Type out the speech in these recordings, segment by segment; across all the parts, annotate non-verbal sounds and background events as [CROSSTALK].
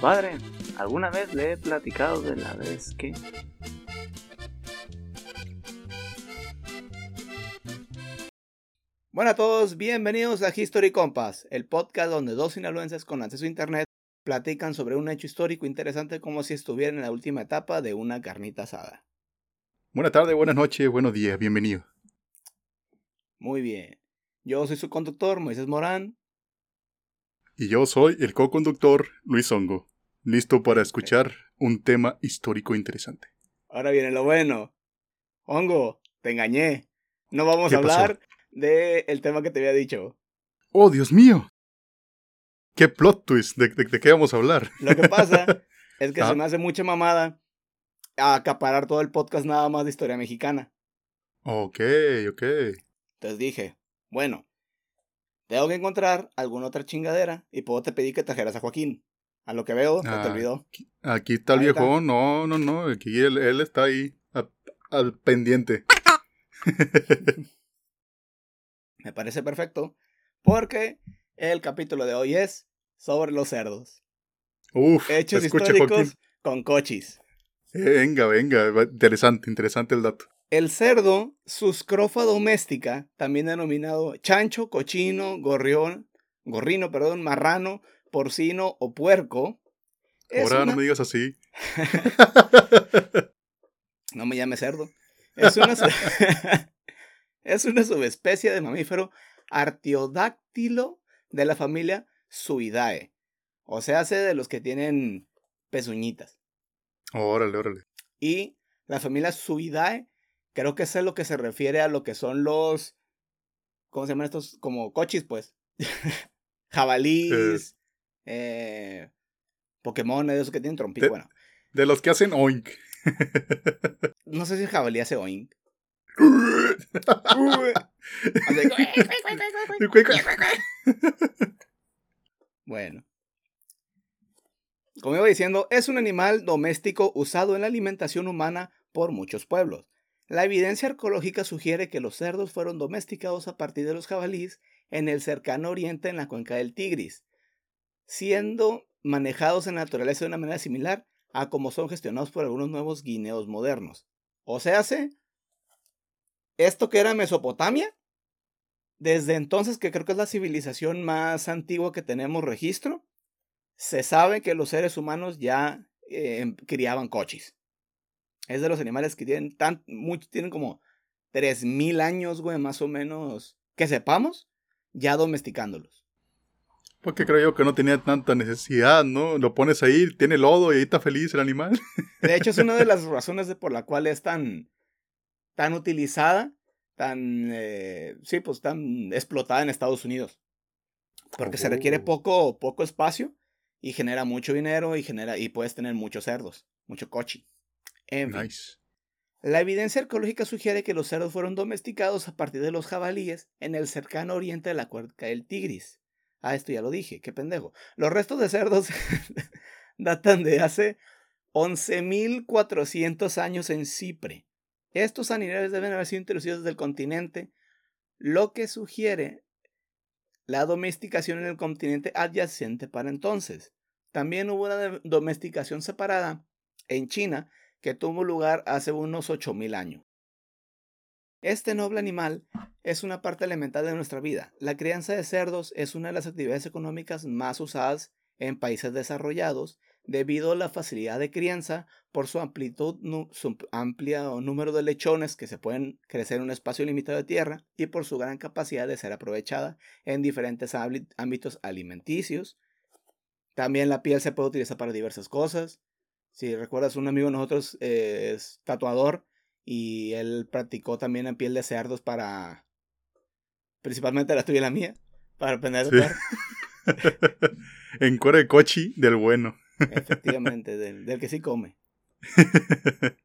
Padre, ¿alguna vez le he platicado de la vez que... Bueno a todos, bienvenidos a History Compass, el podcast donde dos sinaloenses con acceso a internet platican sobre un hecho histórico interesante como si estuvieran en la última etapa de una carnita asada. Buenas tardes, buenas noches, buenos días, bienvenido. Muy bien. Yo soy su conductor, Moisés Morán. Y yo soy el co-conductor, Luis Hongo, listo para escuchar un tema histórico interesante. Ahora viene lo bueno. Hongo, te engañé. No vamos a hablar del tema que te había dicho. ¡Oh, Dios mío! ¡Qué plot twist! ¿De, qué vamos a hablar? Lo que pasa [LAUGHS] es que se me hace mucha mamada acaparar todo el podcast nada más de historia mexicana. Ok, ok. Entonces dije, bueno, tengo que encontrar alguna otra chingadera y puedo te pedir que trajeras a Joaquín. A lo que veo, no te ah, olvidó. Aquí, está el viejo, no, no, no, aquí él, él está ahí, al pendiente. [LAUGHS] Me parece perfecto, porque el capítulo de hoy es sobre los cerdos. Uf, hechos históricos con cochis. Venga, venga, interesante, interesante el dato. El cerdo, suscrofa doméstica, también denominado chancho, cochino, gorrión, gorrino, perdón, marrano, porcino o puerco. Ahora no me digas así. [LAUGHS] no me llame cerdo. Es una, [LAUGHS] es una subespecie de mamífero artiodáctilo de la familia Suidae. O sea, hace de los que tienen pezuñitas. Órale, órale. Y la familia Suidae, creo que es lo que se refiere a lo que son los. ¿Cómo se llaman estos? Como cochis, pues. [LAUGHS] Jabalís. Eh, Pokémon, esos que tienen trompito. bueno. De los que hacen oink. no sé si el jabalí hace oink. [LAUGHS] bueno. Como iba diciendo, es un animal doméstico usado en la alimentación humana por muchos pueblos. La evidencia arqueológica sugiere que los cerdos fueron domesticados a partir de los jabalíes en el cercano oriente en la cuenca del Tigris, siendo manejados en la naturaleza de una manera similar a como son gestionados por algunos nuevos guineos modernos. O sea, esto que era Mesopotamia, desde entonces que creo que es la civilización más antigua que tenemos registro, se sabe que los seres humanos ya eh, criaban coches. Es de los animales que tienen tan, mucho, tienen como 3000 años, güey, más o menos, que sepamos, ya domesticándolos. Porque creo yo que no tenía tanta necesidad, ¿no? Lo pones ahí, tiene lodo y ahí está feliz el animal. [LAUGHS] De hecho, es una de las razones de por la cual es tan, tan utilizada, tan, eh, sí, pues tan explotada en Estados Unidos. Porque se requiere oh. poco, poco espacio y genera mucho dinero y genera y puedes tener muchos cerdos, mucho coche. En La evidencia arqueológica sugiere que los cerdos fueron domesticados a partir de los jabalíes en el cercano oriente de la cuenca del Tigris. Ah, esto ya lo dije, qué pendejo. Los restos de cerdos [LAUGHS] datan de hace 11.400 años en Cipre. Estos animales deben haber sido introducidos desde el continente, lo que sugiere la domesticación en el continente adyacente para entonces. También hubo una domesticación separada en China que tuvo lugar hace unos 8.000 años. Este noble animal es una parte elemental de nuestra vida. La crianza de cerdos es una de las actividades económicas más usadas en países desarrollados debido a la facilidad de crianza por su amplitud, su amplio número de lechones que se pueden crecer en un espacio limitado de tierra y por su gran capacidad de ser aprovechada en diferentes ámbitos alimenticios. También la piel se puede utilizar para diversas cosas. Si recuerdas, un amigo de nosotros eh, es tatuador y él practicó también en piel de cerdos para, principalmente la tuya y la mía, para aprender a tatuar. [LAUGHS] en cuero de cochi del bueno. Efectivamente, del, que sí come. [LAUGHS]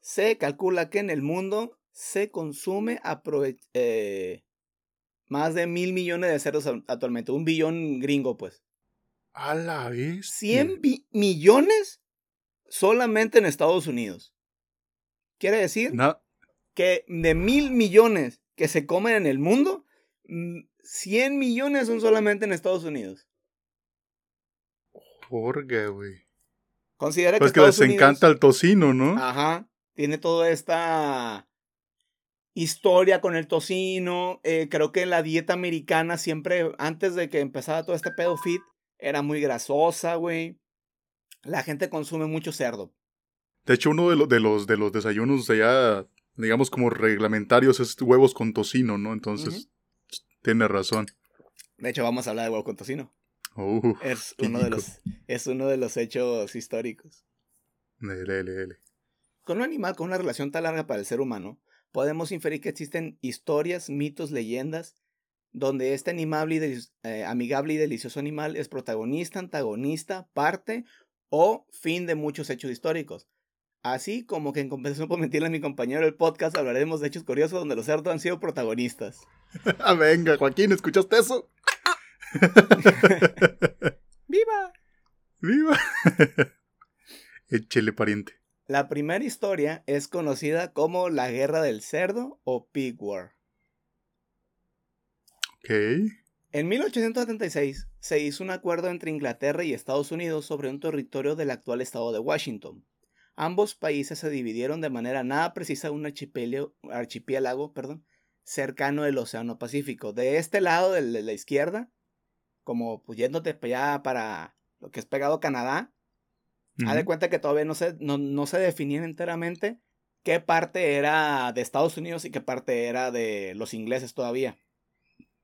se calcula que en el mundo se consume eh, más de mil millones de cerdos actualmente. Un billón gringo, pues. A la vez. 100 millones solamente en Estados Unidos. Quiere decir que de mil millones que se comen en el mundo, 100 mm, millones son solamente en Estados Unidos. Forga, güey. Considera Pues que, que les Unidos- encanta el tocino, ¿no? Ajá. Tiene toda esta historia con el tocino. eh, creo que la dieta americana siempre, antes de que empezara todo este pedo fit, era muy grasosa, güey. La gente consume mucho cerdo. De hecho, uno de, lo- de los, de los desayunos allá, digamos como reglamentarios, es huevos con tocino, ¿no? Entonces, tiene razón. De hecho, vamos a hablar de huevo con tocino. Uh, Es uno, de los, es uno de los hechos históricos. Lele, lele. Con un animal con una relación tan larga para el ser humano, podemos inferir que existen historias, mitos, leyendas, donde este animable y eh, amigable y delicioso animal es protagonista, antagonista, parte o fin de muchos hechos históricos. Así como que en compensación por mentirle a mi compañero del podcast, hablaremos de hechos curiosos donde los cerdos han sido protagonistas. [LAUGHS] Ah, venga, Joaquín, ¿escuchaste eso? [LAUGHS] ¡Viva! ¡Viva! [LAUGHS] Échele, pariente. La primera historia es conocida como la Guerra del Cerdo o Pig War. Ok. En 1876 se hizo un acuerdo entre Inglaterra y Estados Unidos sobre un territorio del actual estado de Washington. Ambos países se dividieron de manera nada precisa un archipiélago, perdón, cercano del Océano Pacífico. De este lado, de la izquierda, como pues, yéndote para allá para lo que es pegado a Canadá, haz de cuenta que todavía no se, no, no se definían enteramente qué parte era de Estados Unidos y qué parte era de los ingleses todavía.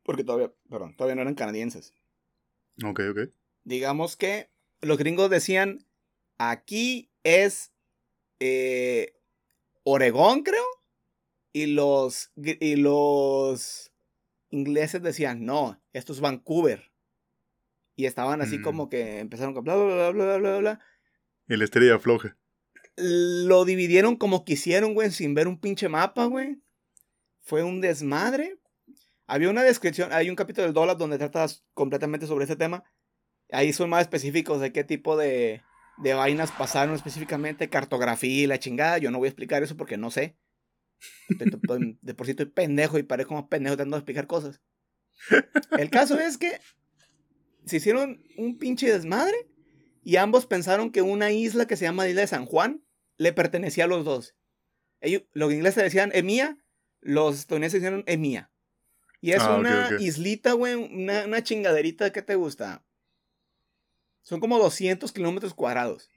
Porque todavía, perdón, todavía no eran canadienses. Ok, ok. Digamos que los gringos decían, aquí es eh, Oregón, creo. Y los, y los ingleses decían, no, esto es Vancouver. Y estaban así Mm. como que empezaron con bla, bla, bla, bla, bla, bla, bla. El estrella floja. Lo dividieron como quisieron, güey, sin ver un pinche mapa, güey. Fue un desmadre. Había una descripción, hay un capítulo del dólar donde tratas completamente sobre ese tema. Ahí son más específicos de qué tipo de, de vainas pasaron específicamente, cartografía y la chingada. Yo no voy a explicar eso porque no sé. De por sí estoy pendejo y parezco más pendejo tratando de explicar cosas. El caso es que se hicieron un pinche desmadre y ambos pensaron que una isla que se llama Isla de San Juan le pertenecía a los dos. Ellos, los ingleses decían Emía, los estadounidenses decían Emía. Y es Ah, una ok. islita, güey, una, una chingaderita que te gusta. Son como 200 kilómetros cuadrados.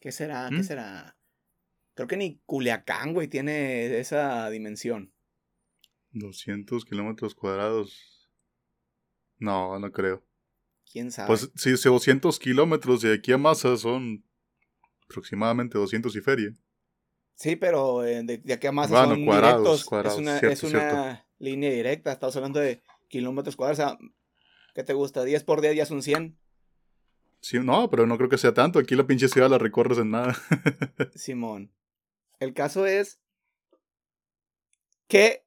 ¿Qué será? ¿Qué ¿Mm? será? Creo que ni Culiacán, güey, tiene esa dimensión. 200 kilómetros cuadrados. No, no creo. ¿Quién sabe? Pues si si 200 kilómetros de aquí a Massa son aproximadamente 200 y feria. Sí, pero eh, de, de aquí a más Bueno, son cuadrados, directos. cuadrados, es una, cierto, es una línea directa. Estamos hablando de kilómetros cuadrados. O sea, ¿qué te gusta? 10 por 10 ya son 100. Sí, no, pero no creo que sea tanto. Aquí la pinche ciudad la recorres en nada. [LAUGHS] Simón. El caso es que,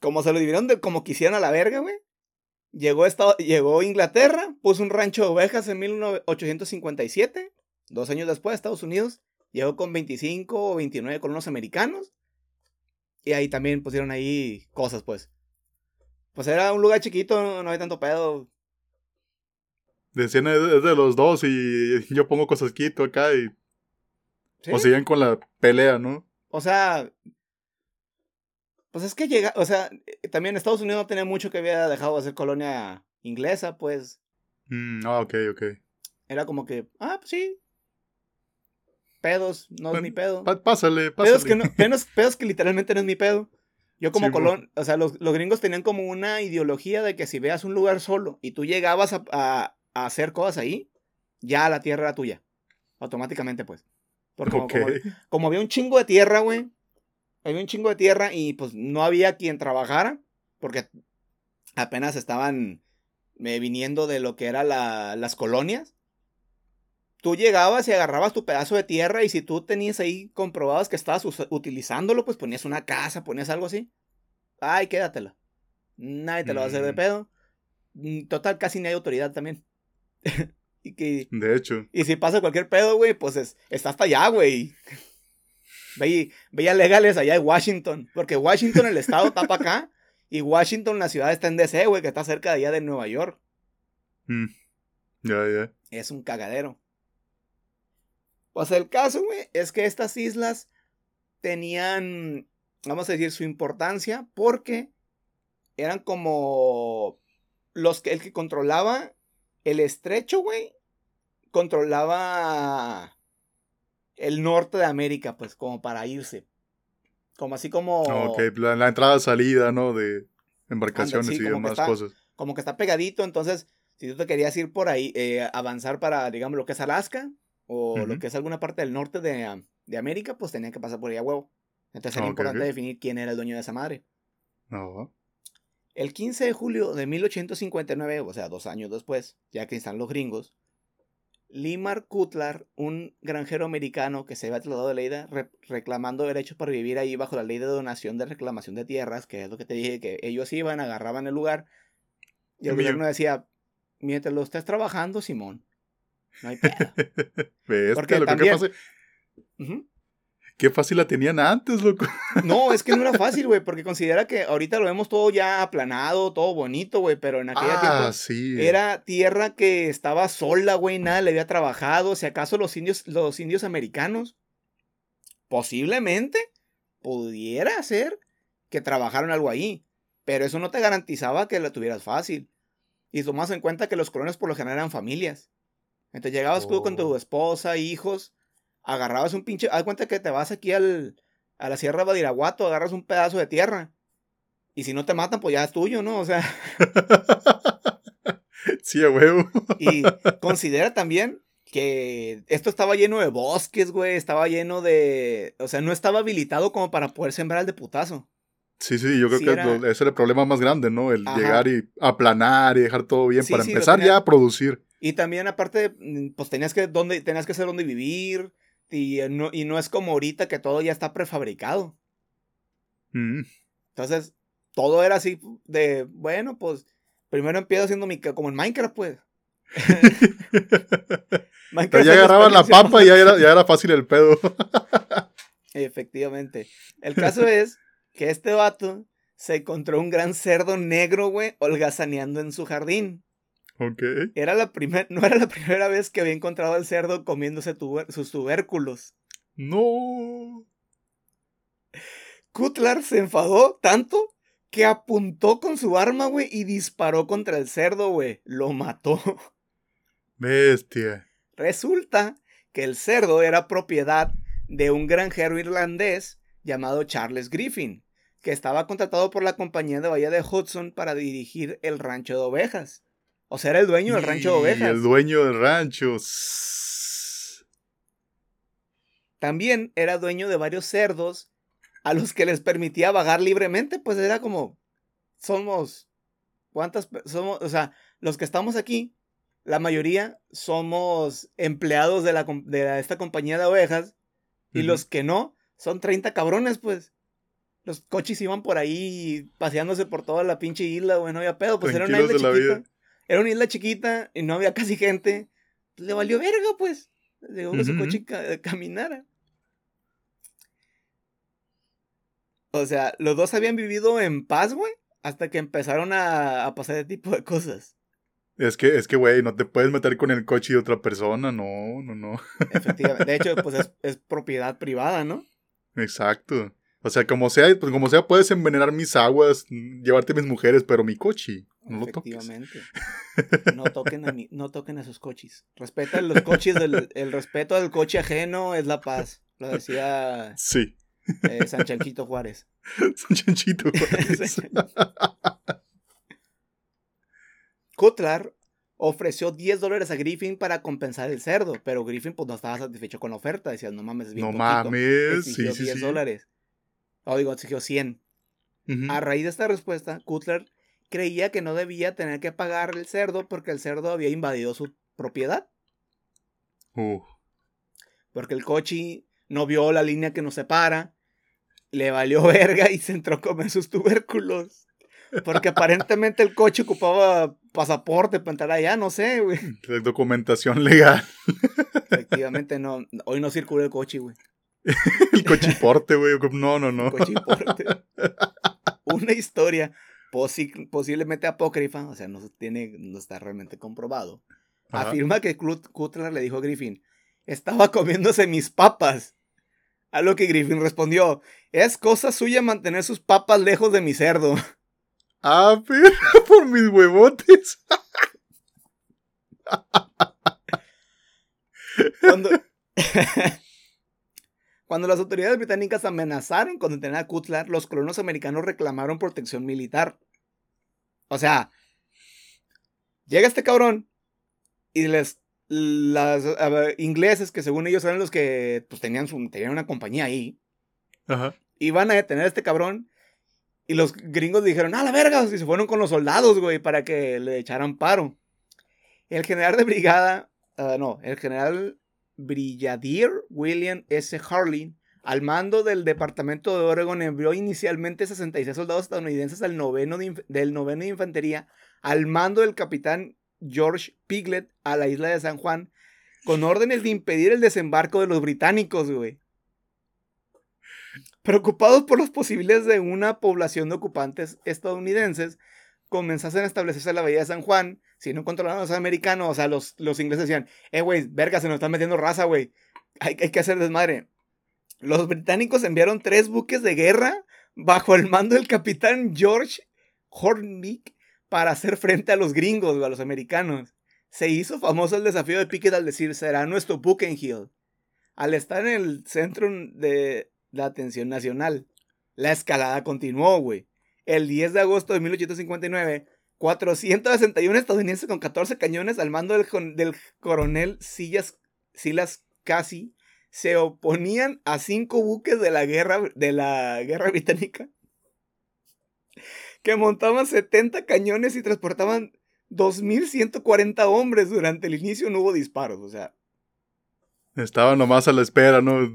como se lo dividieron de como quisieran a la verga, güey. Llegó, Estado- llegó Inglaterra, puso un rancho de ovejas en 1857. Dos años después, Estados Unidos llegó con 25 o 29 colonos americanos. Y ahí también pusieron ahí cosas, pues. Pues era un lugar chiquito, no, no había tanto pedo. Decían es de los dos y yo pongo cosas quito acá y... ¿sí? O siguen con la pelea, ¿no? O sea, pues es que llega, o sea, eh, también Estados Unidos no tenía mucho que había dejado de ser colonia inglesa, pues Mm, ah, ok, ok. era como que, ah, pues sí. Pedos, no es mi pedo. Pásale, pásale. Pedos que, no, pedos, pedos que literalmente no es mi pedo. Yo como Sí, colón, o sea, los, los gringos tenían como una ideología de que si veas un lugar solo y tú llegabas a, a- a hacer cosas ahí, ya la tierra era tuya. Automáticamente, pues. Porque como- Ok. como, como había un chingo de tierra, güey. Había un chingo de tierra y pues no había quien trabajara. Porque apenas estaban eh, viniendo de lo que eran las colonias. Tú llegabas y agarrabas tu pedazo de tierra y si tú tenías ahí comprobabas que estabas utilizándolo, pues ponías una casa, ponías algo así. Ay, quédatela. Nadie te lo va a hacer de Mm. pedo. Mm, Total, casi no hay autoridad también. [LAUGHS] y que De hecho. y si pasa cualquier pedo, güey, pues es- está hasta allá, güey. Ve, veía legales allá en Washington. Porque Washington, el estado, está para acá. Y Washington, la ciudad, está en DC, güey, que está cerca de allá de Nueva York. mm, Ya, ya. Es un cagadero. Pues el caso, güey, es que estas islas tenían, vamos a decir, su importancia porque eran como los que el que controlaba el estrecho, güey, controlaba el norte de América, pues, como para irse. Como así como. Ok, la, la entrada-salida, ¿no? De embarcaciones Anda, sí, y demás está- cosas. como que está pegadito, entonces, si tú te querías ir por ahí, eh, avanzar para, digamos, lo que es Alaska, o lo que es alguna parte del norte de, ah, de América, pues tenía que pasar por ahí a huevo. Entonces era Ok, importante definir quién era el dueño de esa madre. No. El 15 de julio de 1859, o sea, dos años después, ya que están los gringos, Limar Cutlar, un granjero americano que se había trasladado de Leida re- reclamando derechos para vivir ahí bajo la ley de donación de reclamación de tierras, que es lo que te dije, que ellos iban, agarraban el lugar, y el gobierno decía, mientras lo estés trabajando, Simón, no hay pedo. [LAUGHS] Porque loco, también- qué, fácil, Ujú. qué fácil la tenían antes, loco. [LAUGHS] No, es que no era fácil, güey, porque considera que ahorita lo vemos todo ya aplanado, todo bonito, güey, pero en aquella tiempo... Ah, sí. Era tierra que estaba sola, güey, nada le había trabajado. Si acaso los indios, los indios americanos, posiblemente pudiera ser que trabajaron algo ahí. Pero eso no te garantizaba que la tuvieras fácil. Y tomas en cuenta que los colonos por lo general eran familias. Entonces llegabas tú con tu Oh. esposa, hijos, agarrabas un pinche. Haz cuenta que te vas aquí al, a la Sierra de Badiraguato, agarras un pedazo de tierra. Y si no te matan, pues ya es tuyo, ¿no? O sea. [LAUGHS] sí, a huevo. Y [LAUGHS] considera también que esto estaba lleno de bosques, güey, estaba lleno de... O sea, no estaba habilitado como para poder sembrar de putazo. Sí, sí, yo creo Sí, que era- ese era el problema más grande, ¿no? El Ajá. llegar y aplanar y dejar todo bien Sí, para sí, empezar tenía- ya a producir. Y también aparte, mm, pues tenías que, dónde, tenías que saber dónde vivir. Y eh, no, y no es como ahorita que todo ya está prefabricado. Mm. Entonces, todo era así de, bueno, pues primero empiezo haciendo mi... Como en Minecraft, pues. [LAUGHS] Minecraft ya agarraban la papa y ya era, ya era [LAUGHS] fácil el pedo. Efectivamente. El caso es que este vato se encontró un gran cerdo negro, güey, holgazaneando en su jardín. Ok. Era la primer, no era la primera vez que había encontrado al cerdo comiéndose tuber- sus tubérculos. No. Cutlar se enfadó tanto que apuntó con su arma, güey, y disparó contra el cerdo, güey. Lo mató. Bestia. Resulta que el cerdo era propiedad de un granjero irlandés llamado Charles Griffin, que estaba contratado por la compañía de Bahía de Hudson para dirigir el rancho de ovejas. O sea, era el dueño del rancho de Y ovejas. el dueño del rancho. También era dueño de varios cerdos a los que les permitía vagar libremente, pues era como somos cuántas somos, o sea, los que estamos aquí, la mayoría somos empleados de la de la- esta compañía de ovejas y los que no son 30 cabrones, pues. Los coches iban por ahí paseándose por toda la pinche isla, güey, no había pedo, pues era una isla la chiquita. vida. Era una isla chiquita y no había casi gente. Le valió verga, pues. Dejó que su Ujú, coche ca- caminara. O sea, los dos habían vivido en paz, güey, hasta que empezaron a, a pasar ese tipo de cosas. Es que, es que, güey, no te puedes meter con el coche de otra persona. No, no, no. Efectivamente. De hecho, pues es, [LAUGHS] es propiedad privada, ¿no? Exacto. O sea, como sea, pues como sea, puedes envenenar mis aguas, llevarte mis mujeres, pero mi coche, no lo toques. Efectivamente. No toquen a mi- no toquen a sus coches. Respetan los coches del, el respeto al coche ajeno es la paz. Lo decía Sí. eh, San Chanchito Juárez. [LAUGHS] Son chanchito. güey. [LAUGHS] Cutlar ofreció 10 dólares a Griffin para compensar el cerdo, pero Griffin pues no estaba satisfecho con la oferta, decía, no mames, es bien no poquito". mames. Sí, Exigió sí, 10 sí. dólares. O digo, exigió 100. Ujú. A raíz de esta respuesta, Cutler creía que no debía tener que pagar el cerdo porque el cerdo había invadido su propiedad, Uh, porque el coche no vio la línea que nos separa, le valió [LAUGHS] verga y se entró a comer sus tubérculos. Porque aparentemente el coche ocupaba pasaporte para entrar allá, no sé, güey. [LAUGHS] documentación legal. Efectivamente, no. Hoy no circula el coche, güey. [LAUGHS] El cochiporte, güey. No, no, no. Una historia posi- posiblemente apócrifa, o sea, no tiene, no está realmente comprobado. Ajá. afirma que Cutler le dijo a Griffin, estaba comiéndose mis papas. A lo que Griffin respondió, es cosa suya mantener sus papas lejos de mi cerdo. Ah, pero [LAUGHS] por mis huevotes. Cuando, [LAUGHS] Cuando las autoridades británicas amenazaron con detener a Cutler, los colonos americanos reclamaron protección militar. O sea, llega este cabrón y les las ver, ingleses que según ellos eran los que pues tenían su tenían una compañía ahí Ajá. iban a detener a este cabrón y los gringos dijeron, ¡a la verga! Y se fueron con los soldados, güey, para que le echaran paro. El general de brigada, ah, no, el general Brigadier William S. Harlin, al mando del departamento de Oregon, envió inicialmente 66 soldados estadounidenses al noveno de del noveno de infantería, al mando del capitán George Piglet a la isla de San Juan, con órdenes de impedir el desembarco de los británicos. Preocupados por las posibilidades de una población de ocupantes estadounidenses, comenzasen a establecerse en la bahía de San Juan. Si no controlaban a los americanos, o sea, los, los ingleses decían, eh, güey, verga, se nos están metiendo raza, güey. Hay, hay que hacer desmadre. Los británicos enviaron tres buques de guerra bajo el mando del capitán George Hornbeak para hacer frente a los gringos, güey, a los americanos. Se hizo famoso el desafío de Pickett al decir, será nuestro Buckenhill. Al estar en el centro de la atención nacional, la escalada continuó, güey. El 10 de agosto de 1859, 461 estadounidenses con 14 cañones al mando del, coronel Silas, Silas Casey se oponían a cinco buques de la guerra, de la guerra [LAUGHS] británica que montaban 70 cañones y transportaban 2.140 hombres. Durante el inicio no hubo disparos, o sea, Estaba nomás a la espera, ¿no?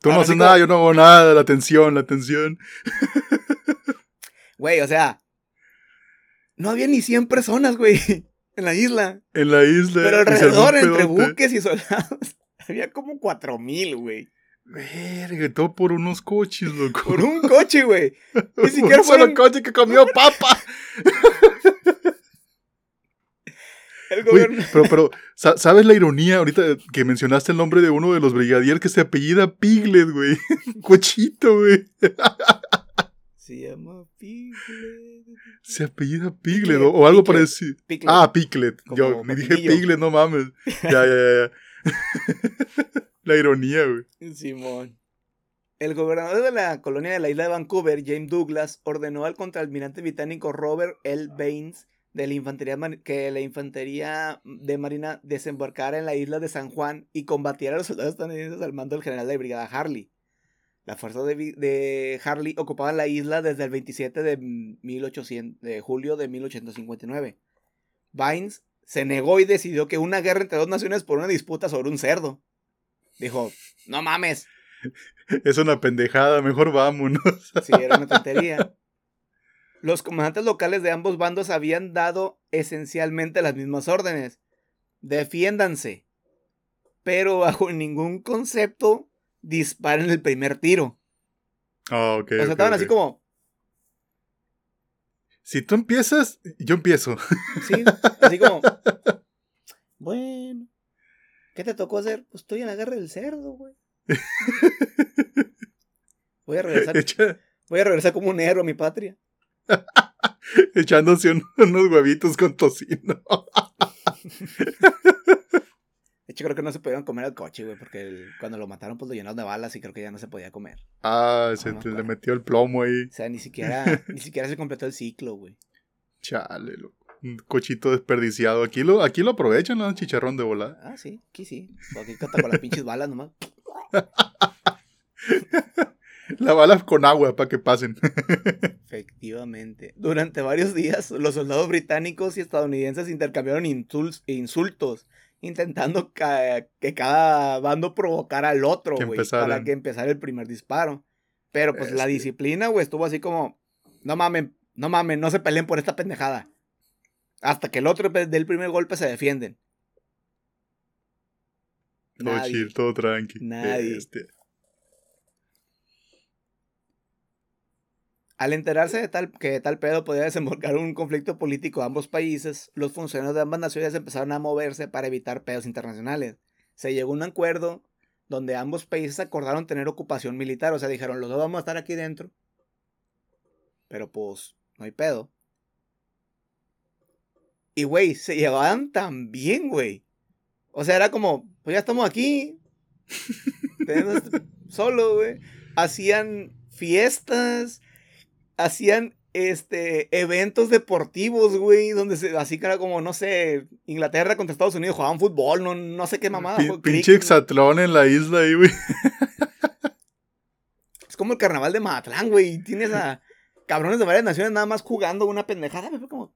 Tú no haces nada, yo no hago nada. La atención, la atención. [LAUGHS] güey, o sea, no había ni 100 personas, güey, [LAUGHS] en la isla. En la isla. Pero un alrededor, entre buques y soldados, [LAUGHS] había como 4.000, güey. Verga, todo por unos coches, loco. Por un coche, güey. Ni [LAUGHS] siquiera un solo fueron- coche que comió papa. El gobierno... pero, pero, sa- ¿sabes la ironía ahorita que mencionaste el nombre de uno de los brigadier que se apellida Piglet, güey? Cochito, güey. Se llama Piglet. Se apellida Piglet Piglet, o, o algo parecido. Piglet. Ah, Piglet. Como Yo me dije. Piglet, no mames. Ya, ya, ya. [LAUGHS] la ironía, güey. Simón. El gobernador de la colonia de la isla de Vancouver, James Douglas, ordenó al contraalmirante británico Robert L. Baines de la infantería que la infantería de marina desembarcara en la isla de San Juan y combatiera a los soldados estadounidenses al mando del general de brigada Harley. Las fuerzas de, Harley ocupaban la isla desde el 27 de, 1800 de julio de 1859. Baines se negó y decidió que una guerra entre dos naciones por una disputa sobre un cerdo. Dijo, no mames, [LAUGHS] Es una pendejada, mejor vámonos. [LAUGHS] Sí, era una tontería. Los comandantes locales de ambos bandos habían dado esencialmente las mismas órdenes. Defiéndanse. Pero bajo ningún concepto disparen el primer tiro. Ah, ok. o sea, estaban así como, Si tú empiezas, yo empiezo. sí, así como. Bueno, ¿qué te tocó hacer? Pues estoy en la guerra del cerdo, güey. Voy a regresar, Echa- voy a regresar como un héroe a mi patria. [LAUGHS] echándose un- unos huevitos con tocino. [LAUGHS] Hecho, creo que no se pudieron comer al coche, güey, porque el- cuando lo mataron, pues lo llenaron de balas y creo que ya no se podía comer. Ah, se No, te- le metió el plomo ahí. O sea, ni siquiera, [LAUGHS] ni siquiera se completó el ciclo, güey. Chale, loco. Un cochito desperdiciado. Aquí lo, aquí lo aprovechan, ¿no? Un chicharrón de volada. Ah, sí, aquí sí. Aquí con las pinches balas nomás. [LAUGHS] La bala con agua para que pasen. [LAUGHS] Efectivamente. Durante varios días, los soldados británicos y estadounidenses intercambiaron insul- insultos, intentando ca- que cada bando provocara al otro, güey, para que empezara el primer disparo. Pero pues la disciplina, güey, estuvo así como, no mamen, no mamen, no se peleen por esta pendejada. Hasta que el otro pe- dé el primer golpe se defienden. Todo Nadie. chill, todo tranqui. Nadie. Este, Al enterarse de tal, que tal pedo podía desembocar un conflicto político a ambos países, los funcionarios de ambas naciones empezaron a moverse para evitar pedos internacionales. Se llegó a un acuerdo donde ambos países acordaron tener ocupación militar, o sea, dijeron, los dos vamos a estar aquí dentro, pero pues no hay pedo. Y, güey, se llevaban tan bien, güey. O sea, era como, pues ya estamos aquí. [LAUGHS] Solo, güey. Hacían fiestas, hacían este eventos deportivos, güey, donde se, así que era como, no sé, Inglaterra contra Estados Unidos jugaban fútbol, no, no sé qué mamada. pinche exatlón en la isla ahí, güey. Es como el carnaval de Mazatlán, güey, tienes a cabrones de varias naciones nada más jugando una pendejada, fue como,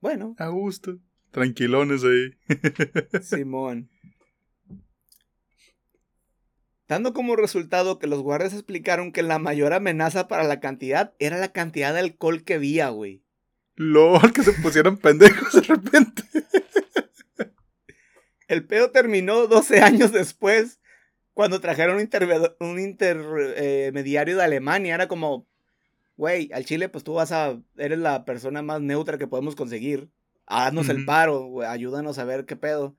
bueno. A gusto, tranquilones ahí. [LAUGHS] Simón. Dando como resultado que los guardias explicaron que la mayor amenaza para la cantidad era la cantidad de alcohol que había, güey. LOL, que se pusieron pendejos de repente. El pedo terminó 12 años después, cuando trajeron un, intermediario de Alemania. Era como, güey, al Chile, pues tú vas a, eres la persona más neutra que podemos conseguir. Haznos el paro, güey, ayúdanos a ver qué pedo.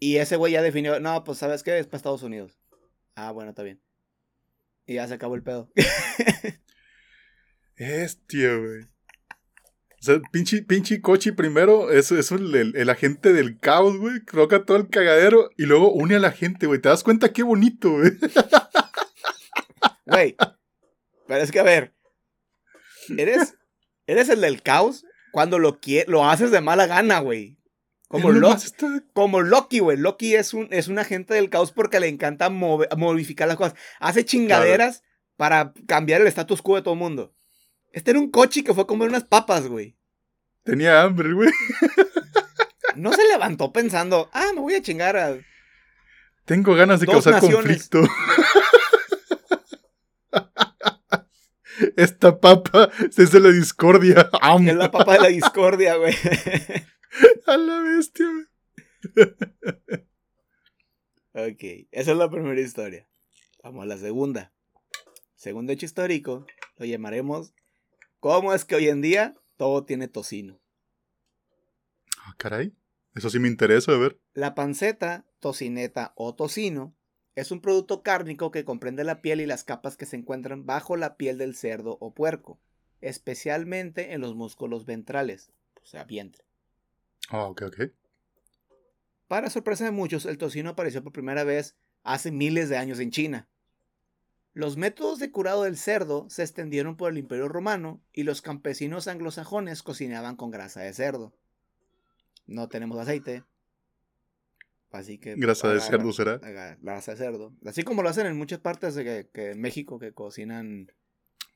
Y ese güey ya definió, no, pues sabes qué, es para Estados Unidos. Ah, bueno, está bien. Y ya se acabó el pedo. [LAUGHS] Hostia, güey. O sea, pinche, pinche Cochi primero es, es el, agente del caos, güey. Coloca todo el cagadero y luego une a la gente, güey. ¿Te das cuenta qué bonito, güey? Güey. Pero es que, a ver. Eres, eres el del caos cuando lo, lo haces de mala gana, güey. Como, Loki, como Loki, güey. Loki es un, es un agente del caos porque le encanta modificar las cosas. Hace chingaderas para cambiar el status quo de todo el mundo. Este era un coche que fue a comer unas papas, güey. Tenía hambre, güey. [LAUGHS] No se levantó pensando, ah, me voy a chingar a. Tengo ganas de causar conflicto. [LAUGHS] Esta papa es de la discordia. Es la papa de la discordia, güey. [LAUGHS] A la bestia. ok, esa es la primera historia. Vamos a la segunda. Segundo hecho histórico, lo llamaremos ¿Cómo es que hoy en día todo tiene tocino? Ah, caray. Eso sí me interesa, a ver. La panceta, tocineta o tocino es un producto cárnico que comprende la piel y las capas que se encuentran bajo la piel del cerdo o puerco, especialmente en los músculos ventrales, o sea, vientre. Ah, ok, ok. Para sorpresa de muchos, el tocino apareció por primera vez hace miles de años en China. Los métodos de curado del cerdo se extendieron por el Imperio Romano y los campesinos anglosajones cocinaban con grasa de cerdo. No tenemos aceite. Así que. Grasa de cerdo será. Grasa de cerdo. Así como lo hacen en muchas partes de que, en México que cocinan.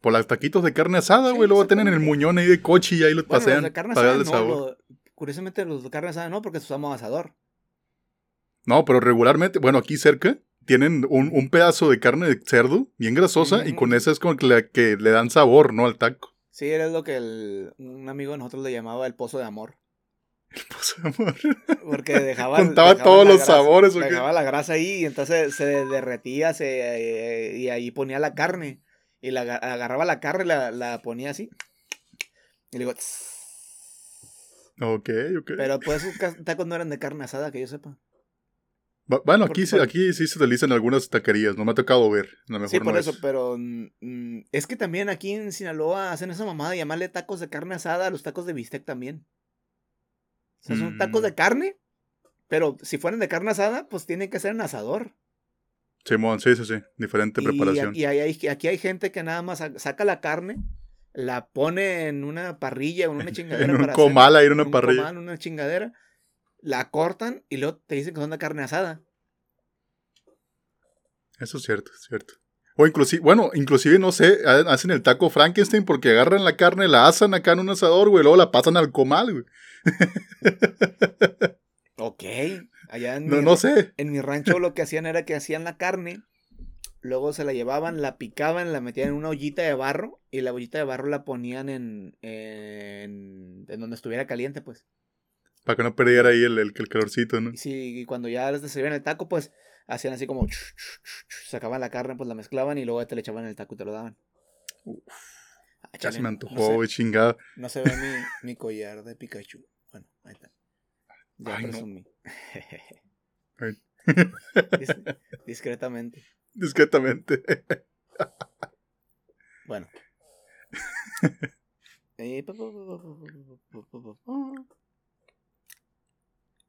Por los taquitos de carne asada, güey. luego tienen el muñón ahí de coche y ahí los pasean. de carne asada, no, Curiosamente los de carne asada no, porque usamos asador. No, pero regularmente, bueno, aquí cerca tienen un, pedazo de carne de cerdo bien grasosa y con eso es como que le, que le dan sabor, ¿no? Al taco. Sí, era lo que un amigo de nosotros le llamaba el pozo de amor. [LAUGHS] El pozo de amor. Porque dejaba. [LAUGHS] Contaba todos los sabores. Dejaba la grasa ahí y entonces se derretía se, y ahí ponía la carne. Y la, agarraba la carne, la, la ponía así. Y le digo. Ok, ok. Pero pues esos tacos no eran de carne asada, que yo sepa. Bueno, aquí, sí, aquí sí se utilizan algunas taquerías, no me ha tocado ver. sí, por eso, pero mm, es que también aquí en Sinaloa hacen esa mamada de llamarle tacos de carne asada a los tacos de bistec también. O sea, son tacos mm. de carne, pero si fueran de carne asada, pues tienen que ser en asador. Simón, sí, sí, sí, diferente preparación. Y aquí hay gente que nada más saca la carne, la pone en una parrilla, en una [LAUGHS] chingadera. en un comal ahí en una parrilla. en una chingadera. La cortan y luego te dicen que son de carne asada. Eso es cierto, es cierto. O inclusive, bueno, inclusive, no sé, hacen el taco Frankenstein porque agarran la carne, la asan acá en un asador, güey, luego la pasan al comal, güey. [LAUGHS] ok. Allá en, no, no sé. en mi rancho lo que hacían era que hacían la carne, Luego se la llevaban, la picaban, la metían en una ollita de barro y la ollita de barro la ponían en, en, donde estuviera caliente, pues. Para que no perdiera ahí el, el, calorcito, ¿no? Sí, y cuando ya les servían el taco, pues hacían así como sacaban la carne, pues la mezclaban y luego te le echaban el taco y te lo daban. Ah, Ya se me no antojó, chingada. No se ve mi, [LAUGHS] mi collar de Pikachu. Bueno, ahí está. Ya Ay, no. presumí. [LAUGHS] Dis- discretamente. Discretamente. bueno.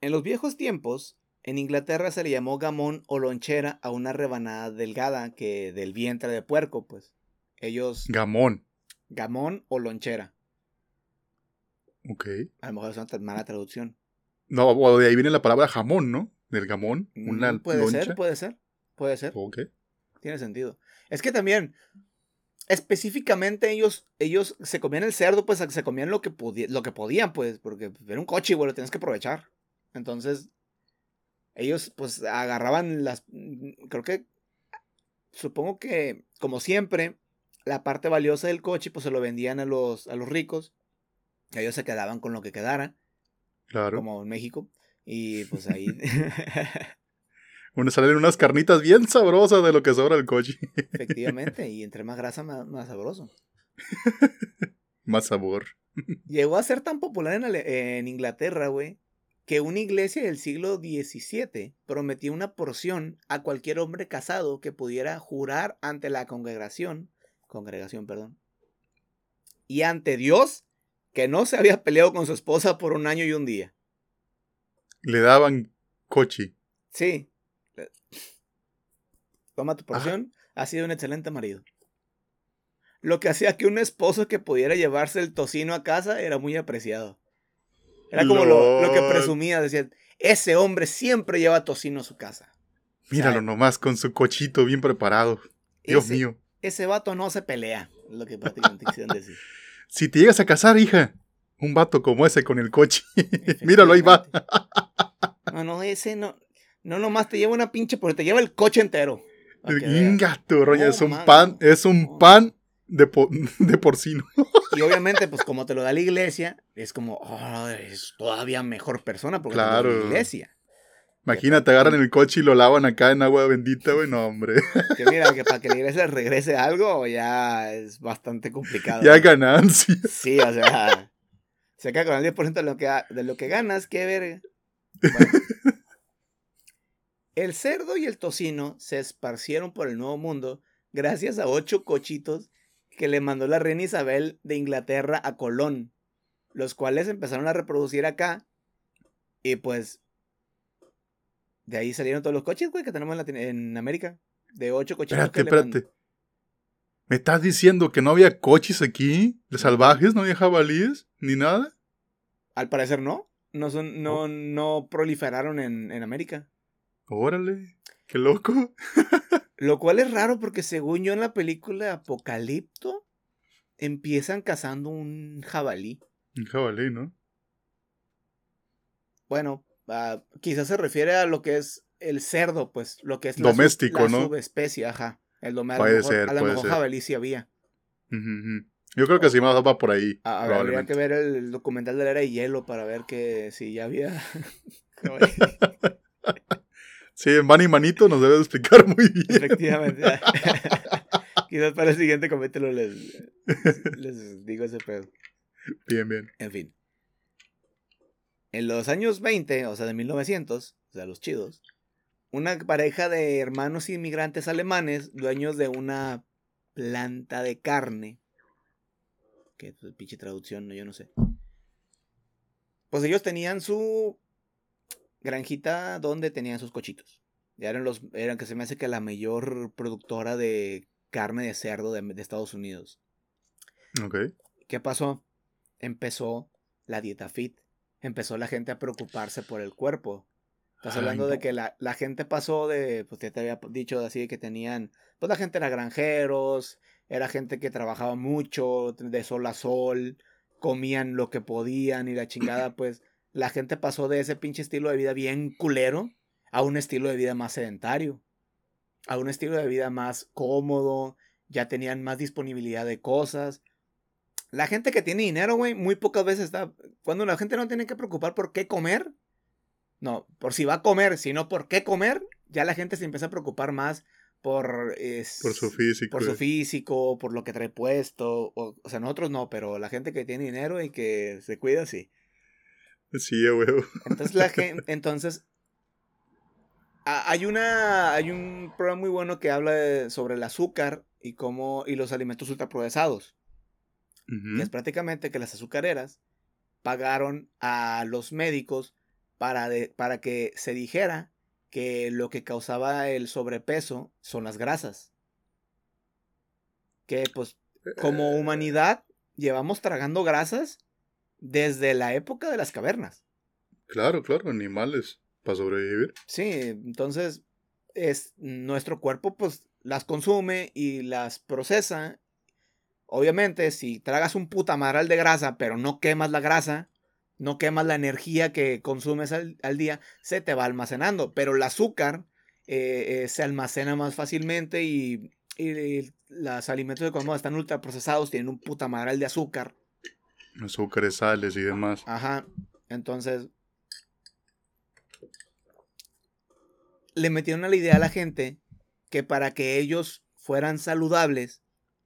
En los viejos tiempos, en Inglaterra se le llamó gamón o lonchera a una rebanada delgada que del vientre de puerco, pues. Ellos. Gamón. Gamón o lonchera. Ok. A lo mejor es una mala traducción. No, de ahí viene la palabra jamón, ¿no? Del gamón. Una puede ser, puede ser puede ser. Ok. Tiene sentido. Es que también, específicamente ellos, ellos se comían el cerdo, pues se comían lo que, lo que podían, pues, porque era un coche, güey, lo tienes que aprovechar. Entonces, ellos, pues, agarraban las, creo que, supongo que, como siempre, la parte valiosa del coche, pues, se lo vendían a los, a los ricos. Ellos se quedaban con lo que quedara, Claro. como en México. Y pues ahí... [LAUGHS] [LAUGHS] Bueno, salen unas carnitas bien sabrosas de lo que sobra el coche. Efectivamente, [LAUGHS] y entre más grasa, más, más sabroso. Más sabor. [LAUGHS] Llegó a ser tan popular en, en Inglaterra, güey, que una iglesia del siglo XVII prometió una porción a cualquier hombre casado que pudiera jurar ante la congregación, congregación, perdón, y ante Dios que no se había peleado con su esposa por un año y un día. Le daban coche. Sí. Toma tu porción, ha sido un excelente marido. Lo que hacía que un esposo que pudiera llevarse el tocino a casa era muy apreciado. Era como lo, lo que presumía, decía, ese hombre siempre lleva tocino a su casa. Míralo nomás con su cochito bien preparado. Dios ese, mío. Ese vato no se pelea, es lo que prácticamente quisieron [LAUGHS] decir. Si te llegas a casar, hija, un vato como ese con el coche. [LAUGHS] Míralo, ahí va. No, no, ese no, no nomás te lleva una pinche, porque te lleva el coche entero. Inga, tu roña, es un mano. pan, es un pan de, po- [LAUGHS] de porcino. Y obviamente, pues como te lo da la iglesia, es como, oh, es todavía mejor persona porque te lo da Claro. la iglesia. Imagínate, agarran el coche y lo lavan acá en agua bendita, güey. No, hombre. [LAUGHS] Que mira, que para que la iglesia regrese algo ya es bastante complicado. Ya ganancia. Sí, o sea, se queda con el 10% de lo que, de lo que ganas, qué verga. Bueno. [LAUGHS] El cerdo y el tocino se esparcieron por el Nuevo Mundo gracias a ocho cochitos que le mandó la reina Isabel de Inglaterra a Colón, los cuales empezaron a reproducir acá y pues de ahí salieron todos los coches, güey, que tenemos en, América. De ocho cochitos Espérate, que le mandó. espérate. ¿Me estás diciendo que no había coches aquí? ¿De salvajes? ¿No había jabalíes? ¿Ni nada? Al parecer no. No, son, no, no proliferaron en, en América. Órale. Qué loco. [LAUGHS] Lo cual es raro porque según yo en la película Apocalipto empiezan cazando un jabalí. Un jabalí, ¿no? Bueno, ah, quizás se refiere a lo que es el cerdo, pues, lo que es la, sub- Doméstico, la ¿no? subespecie, ajá. El a Puede ser, a lo mejor ser. jabalí sí había. Yo creo que sí más va por ahí. A- ver, habría que ver el documental de la era de hielo para ver que si ya había [LAUGHS] [LAUGHS] Sí, Manny Manito nos debe de explicar [LAUGHS] muy bien. Efectivamente. [LAUGHS] Quizás para el siguiente capítulo les, les digo ese pedo. Bien, bien. En fin. En los años 20, o sea, de 1900, o sea, los chidos, una pareja de hermanos inmigrantes alemanes, dueños de una planta de carne, que es pinche traducción, no, yo no sé. Pues ellos tenían su granjita donde tenían sus cochitos. Ya eran los, eran que se me hace que la mayor productora de carne de cerdo de, de Estados Unidos. Ok. ¿Qué pasó? Empezó la dieta fit. Empezó la gente a preocuparse por el cuerpo. Estás Ay, hablando de que la, la gente pasó de, pues ya te había dicho así de que tenían, pues la gente era granjeros, era gente que trabajaba mucho, de sol a sol, comían lo que podían y la [CLEARS THROAT] chingada, pues la gente pasó de ese pinche estilo de vida bien culero a un estilo de vida más sedentario, a un estilo de vida más cómodo, ya tenían más disponibilidad de cosas. La gente que tiene dinero, güey, muy pocas veces está. Cuando la gente no tiene que preocupar por qué comer, no, por si va a comer, sino por qué comer, ya la gente se empieza a preocupar más por, es, Por su físico. por su físico, por lo que trae puesto. O, o sea, nosotros no, pero la gente que tiene dinero y que se cuida, sí. Sí, huevo. Entonces la [LAUGHS] gente, entonces hay una hay un programa muy bueno que habla de- sobre el azúcar y cómo y los alimentos ultraprocesados, que es prácticamente que las azucareras pagaron a los médicos para de- para que se dijera que lo que causaba el sobrepeso son las grasas. Que pues como Eh. humanidad llevamos tragando grasas desde la época de las cavernas. Claro, claro, animales para sobrevivir. Sí, entonces es nuestro cuerpo pues las consume y las procesa. Obviamente, si tragas un puta madral de grasa, pero no quemas la grasa, no quemas la energía que consumes al, al día, se te va almacenando. Pero el azúcar eh, eh, se almacena más fácilmente y, y los alimentos que comemos están ultraprocesados, tienen un puta madral de azúcar. Azúcares, sales y demás. Ajá. Entonces. Le metieron a la idea a la gente que para que ellos fueran saludables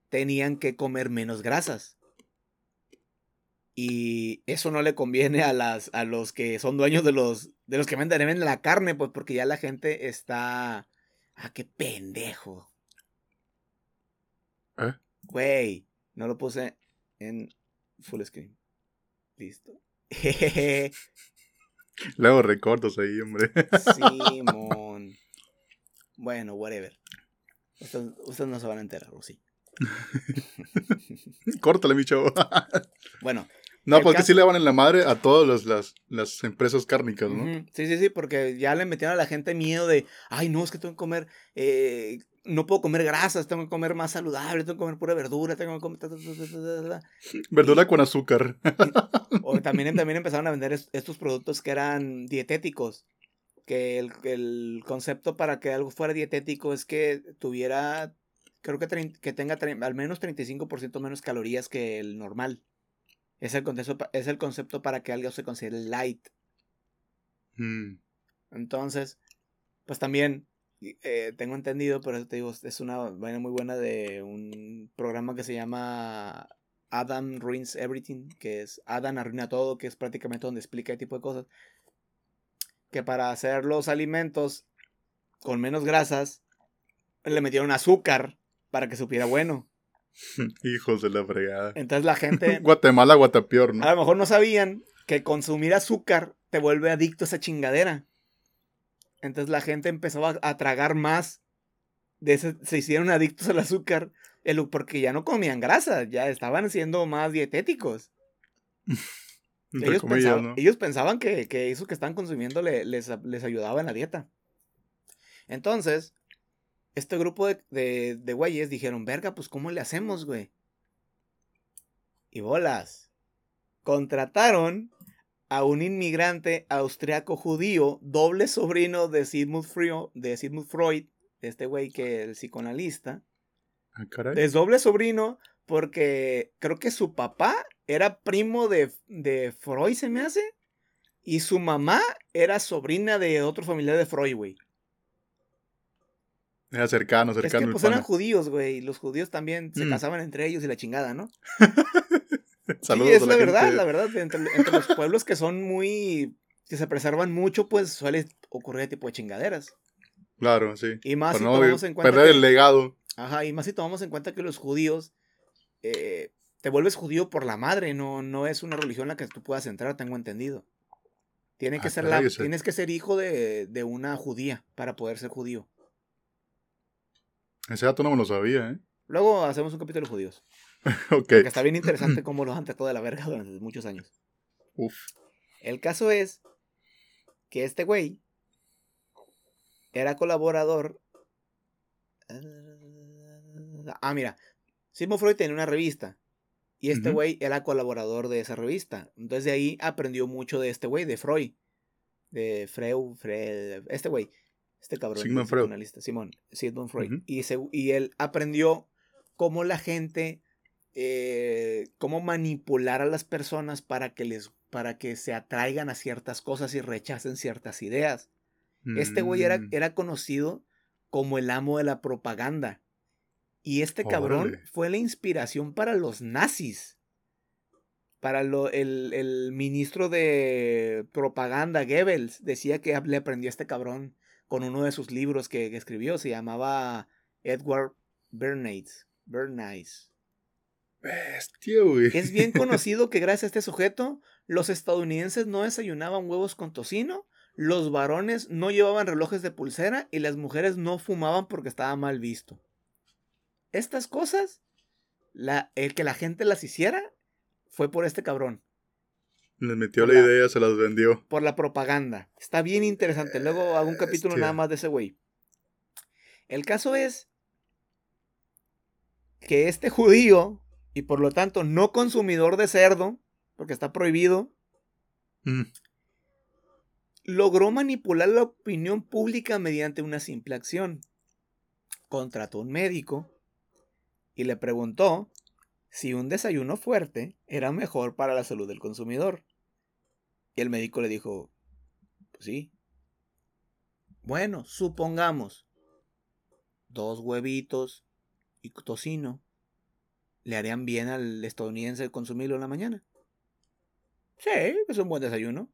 tenían que comer menos grasas. Y eso no le conviene a las a los que son dueños de los de los que venden la carne, pues porque ya la gente está ah qué pendejo. ¿Eh? Güey, no lo puse en full screen. Listo. [LAUGHS] Luego recortos ahí, hombre. Simón. Bueno, whatever. Ustedes, ustedes no se van a enterar, ¿o sí? [LAUGHS] Córtale, mi chavo. Bueno, No, porque caso- sí le van en la madre a todas las, las, las empresas cárnicas, ¿no? sí, sí, sí, porque ya le metieron a la gente miedo de, ay, no, es que tengo que comer, eh, no puedo comer grasas, tengo que comer más saludable, tengo que comer pura verdura, tengo que comer... ta, ta, ta, ta, ta, ta, ta". [LAUGHS] Verdura con azúcar. [LAUGHS] O también, [LAUGHS] también empezaron a vender es- estos productos que eran dietéticos. Que el, el concepto para que algo fuera dietético es que tuviera, creo que, que tenga al menos 35% menos calorías que el normal. Es el, concepto, es el concepto para que algo se considere light. Mm. Entonces, pues también eh, tengo entendido, pero te digo, es una vaina muy buena de un programa que se llama Adam Ruins Everything, que es Adam arruina todo, que es prácticamente donde explica ese tipo de cosas. Que para hacer los alimentos con menos grasas, le metieron azúcar para que supiera bueno. [LAUGHS] Hijos de la fregada. Entonces la gente [LAUGHS] Guatemala, Guatapeor, ¿no? a lo mejor no sabían que consumir azúcar te vuelve adicto a esa chingadera. Entonces la gente empezó a, a tragar más. De ese- se hicieron adictos al azúcar el- porque ya no comían grasa, ya estaban siendo más dietéticos. [LAUGHS] Ellos, comillas, pensaban, ¿no? ellos pensaban que, que eso que estaban consumiendo le- les, les ayudaba en la dieta. Entonces, este grupo de, de, de güeyes dijeron, verga, pues ¿cómo le hacemos, güey? Y bolas. Contrataron a un inmigrante austriaco judío, doble sobrino de Sigmund Freud, de Sigmund Freud, este güey que el psicoanalista. Ah, caray. Es doble sobrino porque creo que su papá era primo de, de Freud, se me hace. Y su mamá era sobrina de otro familiar de Freud, güey. Era cercano, Es cercano. que el pues pana. eran judíos, güey. Los judíos también se Mm. casaban entre ellos y la chingada, ¿no? [LAUGHS] Saludos sí, es a la, verdad, gente. la verdad. Entre, entre los pueblos que son muy... que se preservan mucho, pues suele ocurrir tipo de chingaderas. Claro, sí. Y más Para si no tomamos en cuenta perder que- el legado. Ajá, y más si tomamos en cuenta que los judíos, eh, te vuelves judío por la madre, no, no es una religión en la que tú puedas entrar, tengo entendido. Tiene que Ah, ser la, tienes que ser hijo de, de una judía para poder ser judío. Ese dato no me lo sabía, ¿eh? Luego hacemos un capítulo de judíos, [LAUGHS] Ok. que está bien interesante [CLEARS THROAT] cómo los han tratado de la verga durante muchos años. Uf. El caso es que este güey era colaborador. Ah, mira. Sigmund Freud tenía una revista. Y este güey era colaborador de esa revista. Entonces de ahí aprendió mucho de este güey, de Freud. De Freud, Fred, este güey. Este cabrón. Sigmund Freud. Simón, Sigmund Freud. Y, se- y él aprendió cómo la gente, eh, cómo manipular a las personas para que les, para que se atraigan a ciertas cosas y rechacen ciertas ideas. Este güey era, Mm. era conocido como el amo de la propaganda. Y este cabrón Órale. fue la inspiración para los nazis. Para lo, el, el ministro de propaganda, Goebbels, decía que le aprendió a este cabrón con uno de sus libros que, que escribió. Se llamaba Edward Bernays. Bernays. Bestia, güey. Es bien [LAUGHS] conocido que gracias a este sujeto, los estadounidenses no desayunaban huevos con tocino, los varones no llevaban relojes de pulsera y las mujeres no fumaban porque estaba mal visto. Estas cosas, la, el que la gente las hiciera, fue por este cabrón, Les metió la idea, se las vendió. por la propaganda. Está bien interesante. Luego hago un capítulo Bestia. nada más de ese güey. El caso es que este judío, y por lo tanto no consumidor de cerdo, porque está prohibido, Mm. logró manipular la opinión pública mediante una simple acción. Contrató a un médico y le preguntó si un desayuno fuerte era mejor para la salud del consumidor. Y el médico le dijo, pues sí. Bueno, supongamos dos huevitos y tocino le harían bien al estadounidense consumirlo en la mañana. Sí, es un buen desayuno.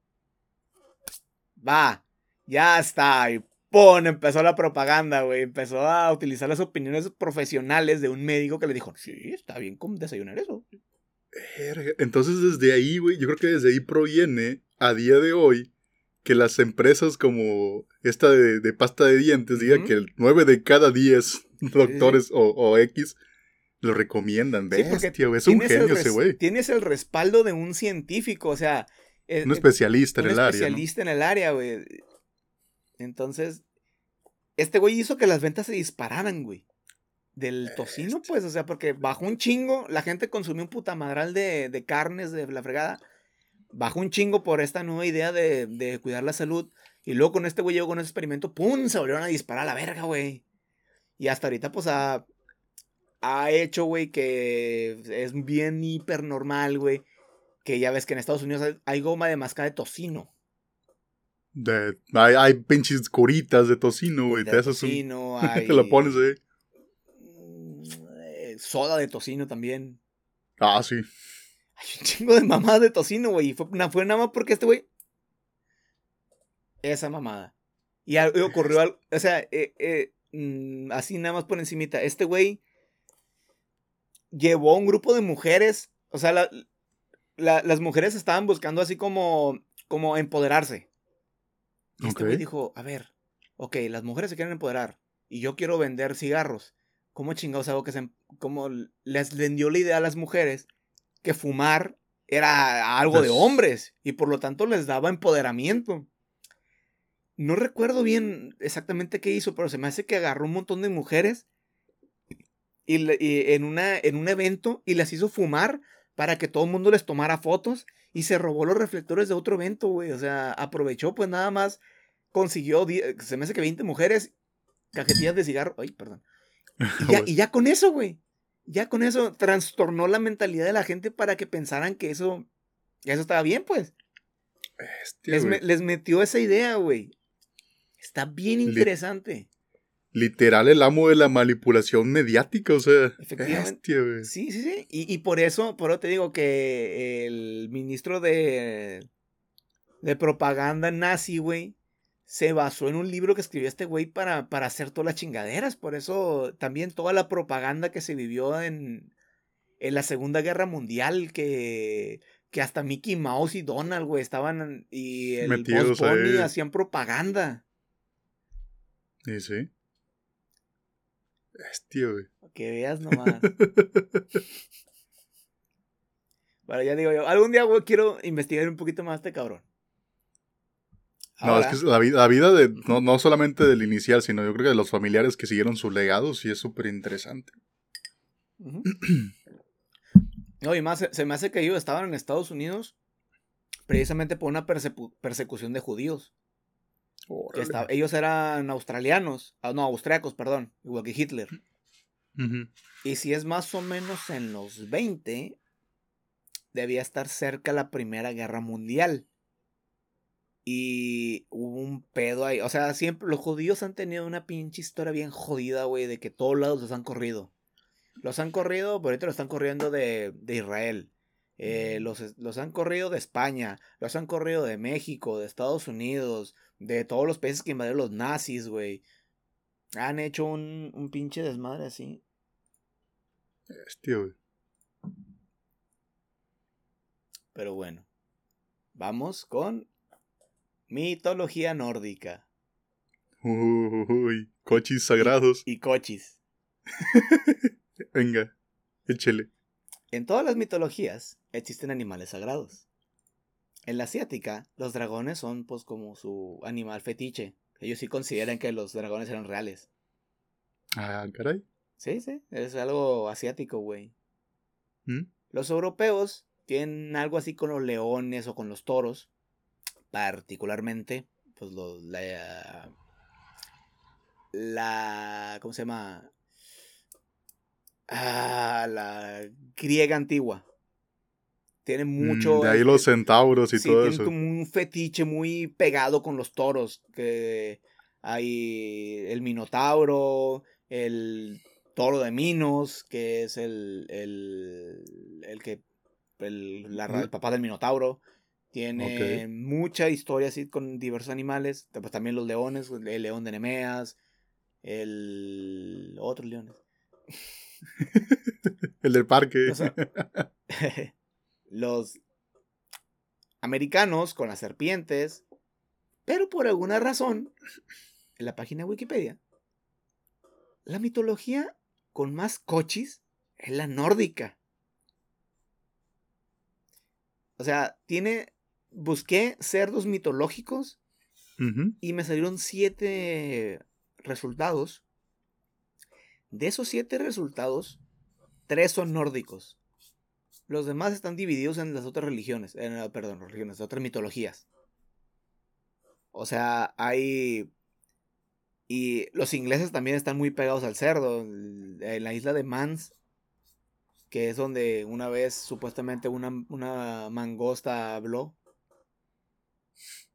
Va, ya está. Y ¡pum! Empezó la propaganda, güey. Empezó a utilizar las opiniones profesionales de un médico que le dijo, sí, está bien con desayunar eso. Entonces, desde ahí, güey, yo creo que desde ahí proviene a día de hoy que las empresas como esta de, de pasta de dientes digan que el 9 de cada 10 doctores o, o X lo recomiendan. Sí, porque. Es un genio ese güey. Tienes el respaldo de un científico, o sea... eh, Un eh, especialista en un el área. ¿no? especialista en el área, güey. Entonces, este güey hizo que las ventas se dispararan, güey. Del tocino, pues, o sea, porque bajó un chingo, la gente consumió un putamadral de, de carnes de la fregada. Bajó un chingo por esta nueva idea de, de cuidar la salud. Y luego con este güey llegó con ese experimento, ¡pum! Se volvieron a disparar a la verga, güey. Y hasta ahorita, pues, ha, ha hecho, güey, que es bien hiper normal, güey. Que ya ves que en Estados Unidos hay, hay goma de mascar de tocino. De- hay, hay pinches curitas de tocino, güey. Te haces un. tocino, [LAUGHS] hay Te lo pones ahí. mm, eh, soda de tocino también. Ah, sí. Hay un chingo de mamadas de tocino, güey. Y fue, fue nada más porque este güey. Esa mamada. Y ocurrió algo. O sea, eh, eh, mm, así nada más por encimita. Este güey llevó a un grupo de mujeres. O sea, la- la- las mujeres estaban buscando así como, como empoderarse. Y este güey dijo, a ver, ok, las mujeres se quieren empoderar y yo quiero vender cigarros. ¿Cómo chingados hago que se... em- cómo les vendió la idea a las mujeres que fumar era algo de Pues- hombres y por lo tanto les daba empoderamiento? No recuerdo bien exactamente qué hizo, pero se me hace que agarró un montón de mujeres y, y en, una, en un evento y las hizo fumar para que todo el mundo les tomara fotos y se robó los reflectores de otro evento, güey. O sea, aprovechó pues nada más, consiguió, die- se me hace que 20 mujeres, cajetillas de cigarro, ay, perdón. [LAUGHS] Y ya, y ya con eso, güey. Ya con eso trastornó la mentalidad de la gente para que pensaran que eso, que eso estaba bien, pues. Les, me- les metió esa idea, güey. Está bien interesante. Literal el amo de la manipulación mediática, o sea. Efectivamente. Sí, sí, sí. Y, y por eso, por eso te digo que el ministro de, de propaganda nazi, güey, se basó en un libro que escribió este güey para, para hacer todas las chingaderas. Por eso también toda la propaganda que se vivió en, en la Segunda Guerra Mundial, que, que hasta Mickey Mouse y Donald, güey, estaban y el Metidos Bunny ahí. hacían propaganda. Sí, sí. Bestia, güey. Que veas nomás. [LAUGHS] Bueno, ya digo yo, algún día, güey, quiero investigar un poquito más a este cabrón. No, es que la, vida la vida de, no, no solamente del inicial, sino yo creo que de los familiares que siguieron su legado, sí es súper interesante. ujú. No, y más, se, se me hace que ellos estaban en Estados Unidos precisamente por una persecu- persecución de judíos. Que ellos eran australianos, ah, no, austriacos, perdón, igual que Hitler. Y si es más o menos en los 20, debía estar cerca la Primera Guerra Mundial. Y hubo un pedo ahí. O sea, siempre los judíos han tenido una pinche historia bien jodida, güey, de que todos lados los han corrido. Los han corrido, por ahorita los están corriendo de, de Israel. Eh, los, los, han corrido de España, los han corrido de México, de Estados Unidos, de todos los países que invadieron los nazis, güey. Han hecho un, un pinche desmadre así. Este, güey. Pero bueno. Vamos con mitología nórdica. Uy, cochis sagrados. Y, y cochis. [LAUGHS] Venga, échele. En todas las mitologías existen animales sagrados. En la asiática, los dragones son pues como su animal fetiche. Ellos sí consideran que los dragones eran reales. Ah, caray. Sí, sí, es algo asiático, güey. ¿Mm? Los europeos tienen algo así con los leones o con los toros. Particularmente, pues los, la, la... ¿Cómo se llama? Ah, la griega antigua. Tiene mucho. Mm, de ahí los centauros y sí, todo eso. como un fetiche muy pegado con los toros. Que hay el minotauro, el toro de Minos, que es el, el, el que. El, la, el, papá del minotauro. Tiene okay. mucha historia así con diversos animales. Pues también los leones, el león de Nemeas, el. Otros leones. [LAUGHS] el del parque. O sea, [LAUGHS] [LAUGHS] los americanos con las serpientes, pero por alguna razón, en la página de Wikipedia, la mitología con más cochis es la nórdica. O sea, tiene. Busqué cerdos mitológicos uh -huh. y me salieron siete resultados. De esos siete resultados, tres son nórdicos. Los demás están divididos en las otras religiones. Eh, perdón, religiones, otras mitologías. O sea, hay. Y los ingleses también están muy pegados al cerdo. En la isla de Mans, que es donde una vez supuestamente una, una mangosta habló.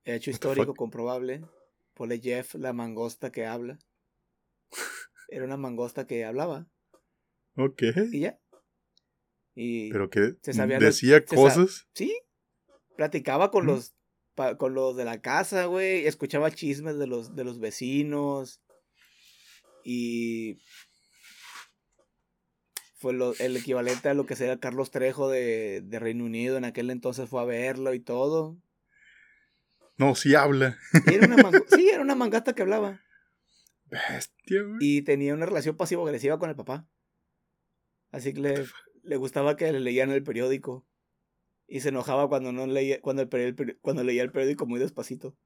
Hecho histórico comprobable. Pole Jeff, la mangosta que habla. Era una mangosta que hablaba. Ok. Y ya. Y ¿Pero que se sabía decía los, cosas? Se sí. Platicaba con ¿Mm? los pa, con los de la casa, güey. Escuchaba chismes de los, de los vecinos. Y fue lo, el equivalente a lo que sería Carlos Trejo de, de, Reino Unido. En aquel entonces fue a verlo y todo. No, sí habla. Era una [LAUGHS] sí, era una mangata que hablaba. Bestia, güey. Y tenía una relación pasivo-agresiva con el papá. Así que le, le gustaba que le leían el periódico. Y se enojaba cuando no leía, cuando, el, el, cuando leía el periódico muy despacito.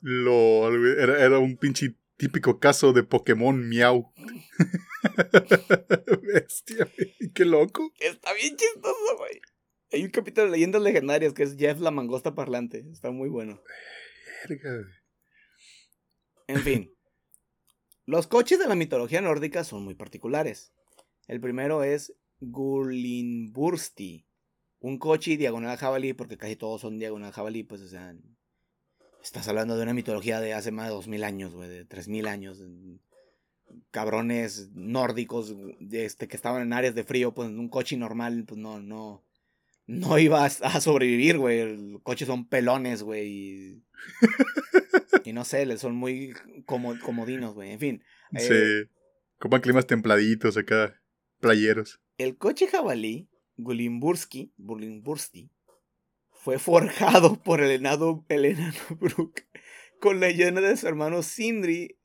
LOL, era, era un pinche típico caso de Pokémon Miau. [LAUGHS] Bestia. Qué loco. Está bien chistoso, güey. Hay un capítulo de leyendas legendarias que es Jeff la mangosta parlante. Está muy bueno. Verga, En fin. Los coches de la mitología nórdica son muy particulares. El primero es Gullinbursti. Un coche diagonal jabalí, porque casi todos son diagonal jabalí, pues, o sea. Estás hablando de una mitología de hace más de 2000 años, güey, de 3000 años. Cabrones nórdicos este, que estaban en áreas de frío, pues un coche normal, pues no, no. No [LAUGHS] iba a sobrevivir, güey. Los coches son pelones, güey. Y, [LAUGHS] y no sé, son muy comodinos, güey. En fin. Sí. Eh, Copan climas templaditos acá, playeros. El coche jabalí, Gulimburski, fue forjado [LAUGHS] por el enano, el enano [LAUGHS] Brook con la llena de su hermano Sindri,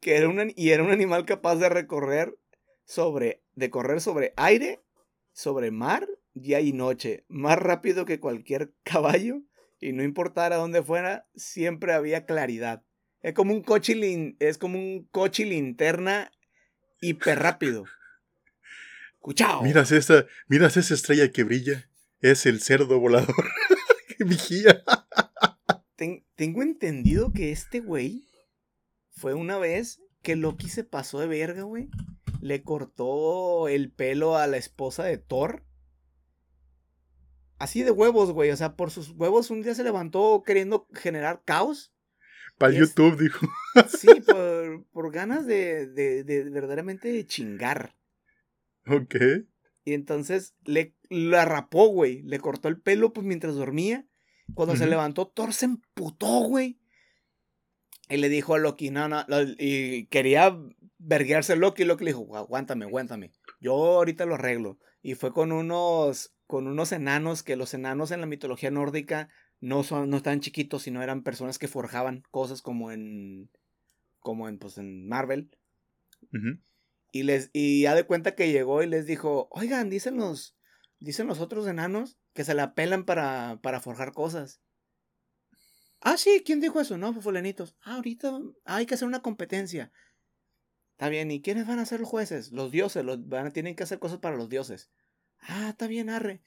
que era un, y era un animal capaz de recorrer sobre, de correr sobre aire, sobre mar, día y noche, más rápido que cualquier [LAUGHS] caballo, y no importara dónde fuera, siempre había claridad. Es como un coche, es como un coche linterna hiper rápido. Cuchao. Miras esa, miras esa estrella que brilla. Es el cerdo volador [LAUGHS] que vigía. Ten, tengo entendido que este güey fue una vez que Loki se pasó de verga, güey. Le cortó el pelo a la esposa de Thor. Así de huevos, güey. O sea, por sus huevos un día se levantó queriendo generar caos. Para Es- YouTube, dijo. Sí, por, por ganas de, de, de verdaderamente chingar. Ok. Y entonces le la rapó, güey. Le cortó el pelo pues mientras dormía. Cuando se levantó, Thor se emputó, güey. Y le dijo a Loki, no, no, lo- y quería verguearse a Loki. Y Loki le dijo, aguántame, aguántame. Yo ahorita lo arreglo. Y fue con unos, con unos enanos, que los enanos en la mitología nórdica no son, no estaban chiquitos, sino eran personas que forjaban cosas como en, como en, pues en Marvel. Ujú. Y les, y ya de cuenta que llegó y les dijo, oigan, dicen los, dicen los otros enanos que se la pelan para, para forjar cosas. Ah, sí, ¿quién dijo eso? No, pues fulanitos. Ah, ahorita hay que hacer una competencia. Está bien, ¿y quiénes van a ser los jueces? Los dioses, los, van tienen que hacer cosas para los dioses. Ah, está bien, arre.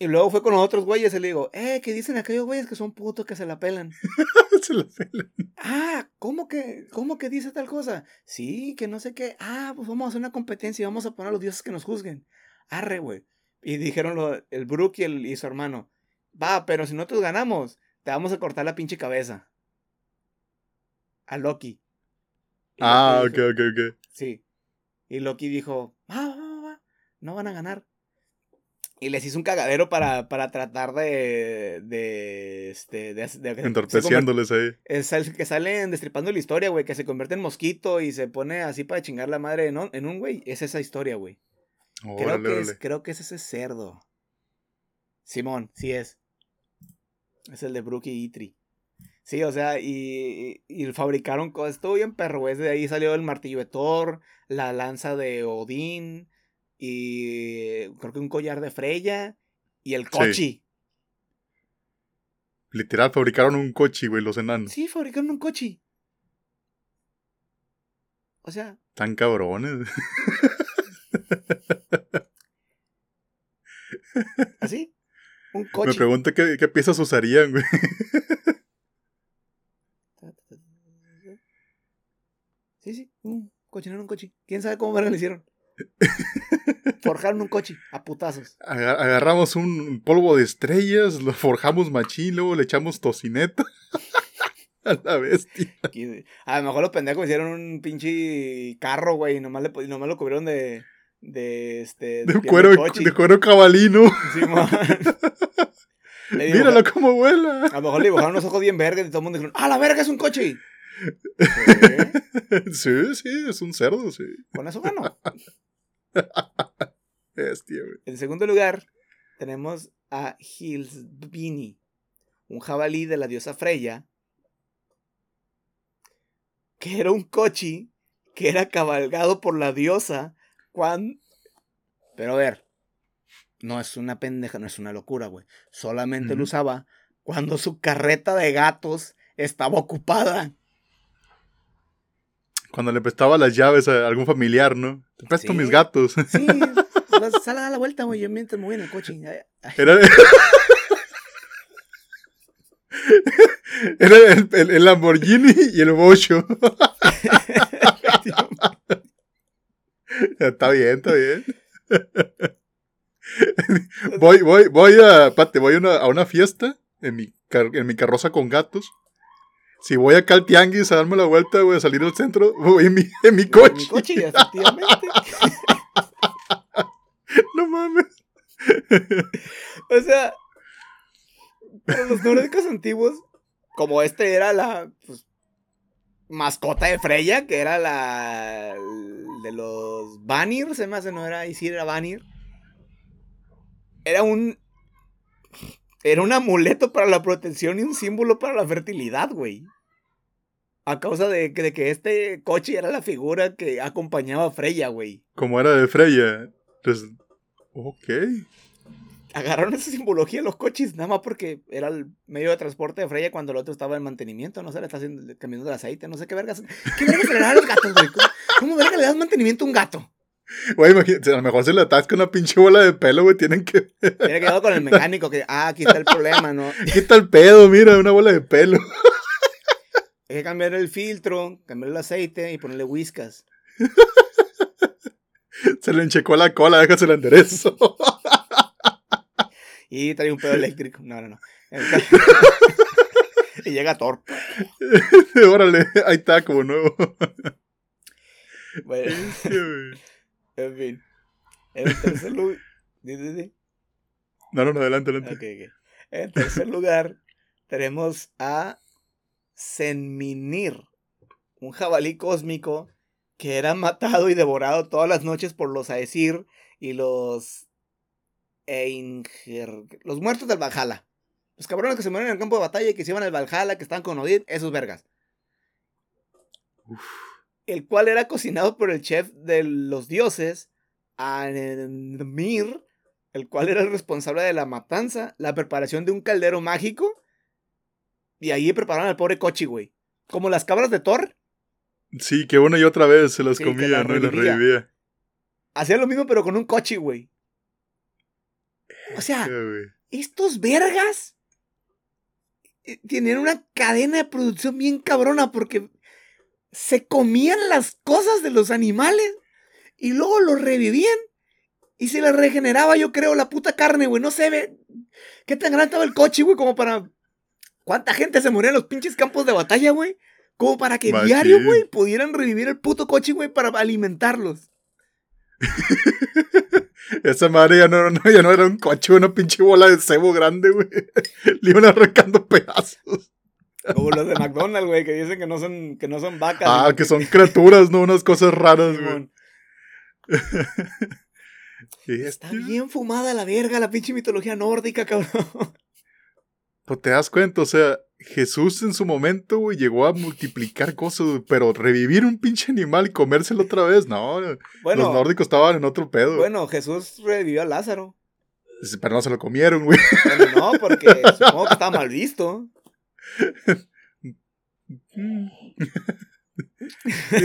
Y luego fue con los otros güeyes y le digo, eh, que dicen aquellos güeyes que son putos que se la pelan. [LAUGHS] Se la pela. Ah, ¿cómo que, cómo que dice tal cosa? Sí, que no sé qué. Ah, pues vamos a hacer una competencia y vamos a poner a los dioses que nos juzguen. Arre, güey. Y dijeron lo- el Brook y, el, y su hermano. Va, pero si nosotros ganamos, te vamos a cortar la pinche cabeza. A Loki. Y Ah, Loki ok, dijo- ok, ok. Sí. Y Loki dijo, va, va, va, va, no van a ganar. Y les hizo un cagadero para, para tratar de, de, este, de, de- de- Entorpeciéndoles ahí. es el que salen destripando la historia, güey, que se convierte en mosquito y se pone así para chingar la madre en un, en un güey. Es esa historia, güey. Creo, que es, creo que es ese cerdo. Simón, sí es. Es el de Brooke y Itri. Sí, o sea, y, y, y fabricaron cosas. Estuvo bien perro, güey. De ahí salió el martillo de Thor, la lanza de Odín, y creo que un collar de Freya, y el cochi. Literal, fabricaron un coche, güey, los enanos. Sí, fabricaron un cochi. O sea, Tan cabrones. [LAUGHS] así. Un Me coche. pregunto qué, qué piezas usarían, güey. [LAUGHS] Sí, sí, un cochinaron un coche. ¿Quién sabe cómo verga le hicieron? Forjaron un coche a putazos. Aga- Agarramos un polvo de estrellas, lo forjamos machín, luego le echamos tocineta. [LAUGHS] A la bestia. A lo mejor los pendejos hicieron un pinche carro, güey, y nomás, le, nomás lo cubrieron de. De este. De cuero, de cuero cabalino. [LAUGHS] Dibuja- Míralo cómo vuela. A lo mejor le dibujaron los ojos bien verdes y todo el mundo dijeron: ¡Ah, la verga es un coche! [LAUGHS] Sí, Sí, sí, es un cerdo, sí. Con eso ganó. [LAUGHS] Bestia, güey. En segundo lugar, tenemos a Hilsbini, un jabalí de la diosa Freya, que era un cochi que era cabalgado por la diosa cuando... Pero a ver, no es una pendeja, no es una locura, güey. Solamente lo usaba cuando su carreta de gatos estaba ocupada. Cuando le prestaba las llaves a algún familiar, ¿no? Te presto Sí. mis gatos. Sí, [LAUGHS] vas- sal a dar la vuelta, güey. Yo mientras me voy en el coche. Ay. Era, [LAUGHS] Era el, el- el Lamborghini y el Bocho. [LAUGHS] está bien, está bien. Voy, voy, voy a, pate, voy a una, a una fiesta en mi, car- en mi carroza con gatos. Si voy acá al tianguis a darme la vuelta, voy a salir al centro, [LAUGHS] voy en mi, en mi coche. Mi coche, efectivamente. [LAUGHS] No mames. [LAUGHS] O sea, para los nórdicos antiguos, como este era la pues, mascota de Freya, que era la de los Vanir, se me hace, no era Isir, era Vanir. Era un era un amuleto para la protección y un símbolo para la fertilidad, güey. A causa de, que- de que este coche era la figura que acompañaba a Freya, güey. Como era de Freya. Pues, ok. agarraron esa simbología los coches, nada más porque era el medio de transporte de Freya cuando el otro estaba en mantenimiento, no sé, le está haciendo, cambiando el aceite, no sé qué vergas. ¿Qué vergas le dan a los gatos, güey? ¿Cómo, cómo verga le das mantenimiento a un gato? Güey, imagínate, a lo mejor se le atasca una pinche bola de pelo, güey. Tienen que. [LAUGHS] Tiene quedado con el mecánico que, ah, aquí está el problema, ¿no? [LAUGHS] Quita el pedo, mira, una bola de pelo. Hay que cambiar el filtro, cambiar el aceite y ponerle whiskas. [LAUGHS] Se le enchecó la cola, déjase el enderezo. Y trae un pedo eléctrico. No, no, no. Y llega Thor. Órale, ahí está, como nuevo. Bueno, en fin. En tercer lugar. [LAUGHS] No, no, no, adelante, adelante. En tercer lugar, tenemos a Senminir, un jabalí cósmico que era matado y devorado todas las noches por los Aesir y los Einger, los muertos del Valhalla. Los cabrones que se mueren en el campo de batalla y que se iban al Valhalla, que están con Odín, esos vergas. El cual era cocinado por el chef de los dioses, Anmir, el cual era el responsable de la matanza, la preparación de un caldero mágico. Y ahí prepararon al pobre Kochi, güey. Como las cabras de Thor. Sí, que una y otra vez se las Sí, comía, las ¿no? Y las revivía. revivía. Hacía lo mismo, pero con un Kochi, güey. O sea, estos vergas eh, tenían una cadena de producción bien cabrona porque se comían las cosas de los animales y luego los revivían y se les regeneraba, yo creo, la puta carne, güey. No sé, ve qué tan grande estaba el coche, güey, como para. ¿Cuánta gente se moría en los pinches campos de batalla, güey? Como para que Machín. diario, güey, pudieran revivir el puto coche, güey, para alimentarlos. [LAUGHS] Esa madre ya no, no- ya no era un coche, una pinche bola de cebo grande, güey. [LAUGHS] Le iban arrancando pedazos. Como los de McDonald's, güey, que dicen que no son, que no son vacas. Ah, que son criaturas, ¿no? Unas cosas raras, güey. [LAUGHS] Está bien fumada la verga, la pinche mitología nórdica, cabrón. Pues te das cuenta, o sea, Jesús en su momento, güey, llegó a multiplicar cosas, güey, pero revivir un pinche animal y comérselo otra vez, no. los nórdicos estaban en otro pedo. bueno, Jesús revivió a Lázaro. Pero no se lo comieron, güey. Bueno, no, porque supongo que estaba mal visto. [LAUGHS]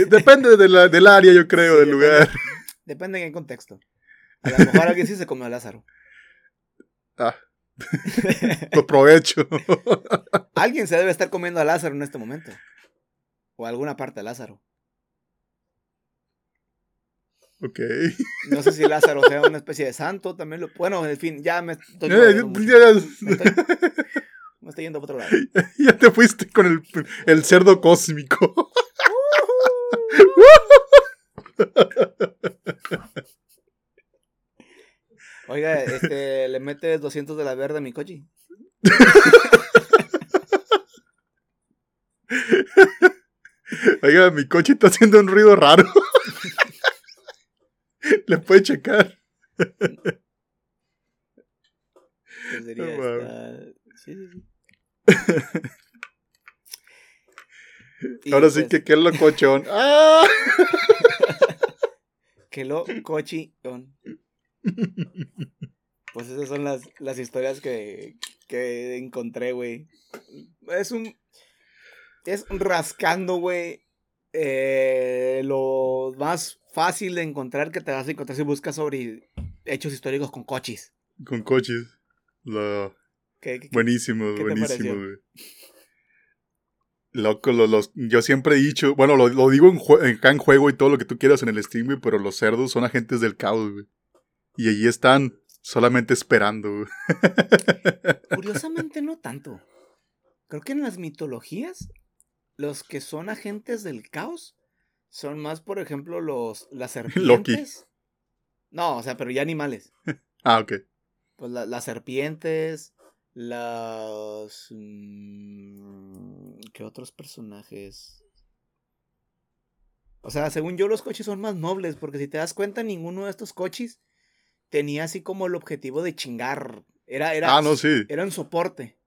Depende de la- del área, yo creo, Sí, del lugar. Depende en qué contexto. A lo mejor alguien sí se comió a Lázaro. Ah. [LAUGHS] Lo provecho. Alguien se debe estar comiendo a Lázaro en este momento. O alguna parte de Lázaro. ok. No sé si Lázaro sea una especie de santo, también lo... Bueno, en fin, ya me estoy... [LAUGHS] Ya, Me estoy, me estoy yendo por otro lado. [LAUGHS] ya te fuiste con el, el cerdo cósmico. [LAUGHS] Oiga, este, ¿le metes 200 de la verde a mi coche? [LAUGHS] Oiga, mi coche está haciendo un ruido raro. Le puede checar. Sería esta- Sí, sí, sí. Ahora sí que qué es lo cochón. [LAUGHS] ¡Ah! Que lo cochillón. Pues esas son las, las historias que, que encontré, güey. Es un. Es rascando, güey. eh, lo más fácil de encontrar que te vas a encontrar si buscas sobre hechos históricos con coches. Con coches. Lo- ¿Qué- qué- qué- Buenísimo, ¿Qué te buenísimo, güey. Loco, lo- los, yo siempre he dicho, bueno, lo, lo digo en, en, acá en juego y todo lo que tú quieras en el stream, güey, pero los cerdos son agentes del caos, güey. Y allí están solamente esperando, güey. [LAUGHS] Curiosamente no tanto. Creo que en las mitologías, los que son agentes del caos son más, por ejemplo, los las [LAUGHS] serpientes. Loki. No, o sea, pero ya animales. [LAUGHS] Ah, ok. Pues la- las serpientes, las... mm, ¿Qué otros personajes? O sea, según yo los coches son más nobles, porque si te das cuenta, ninguno de estos coches tenía así como el objetivo de chingar. Era, era, Ah, no, sí. era un soporte.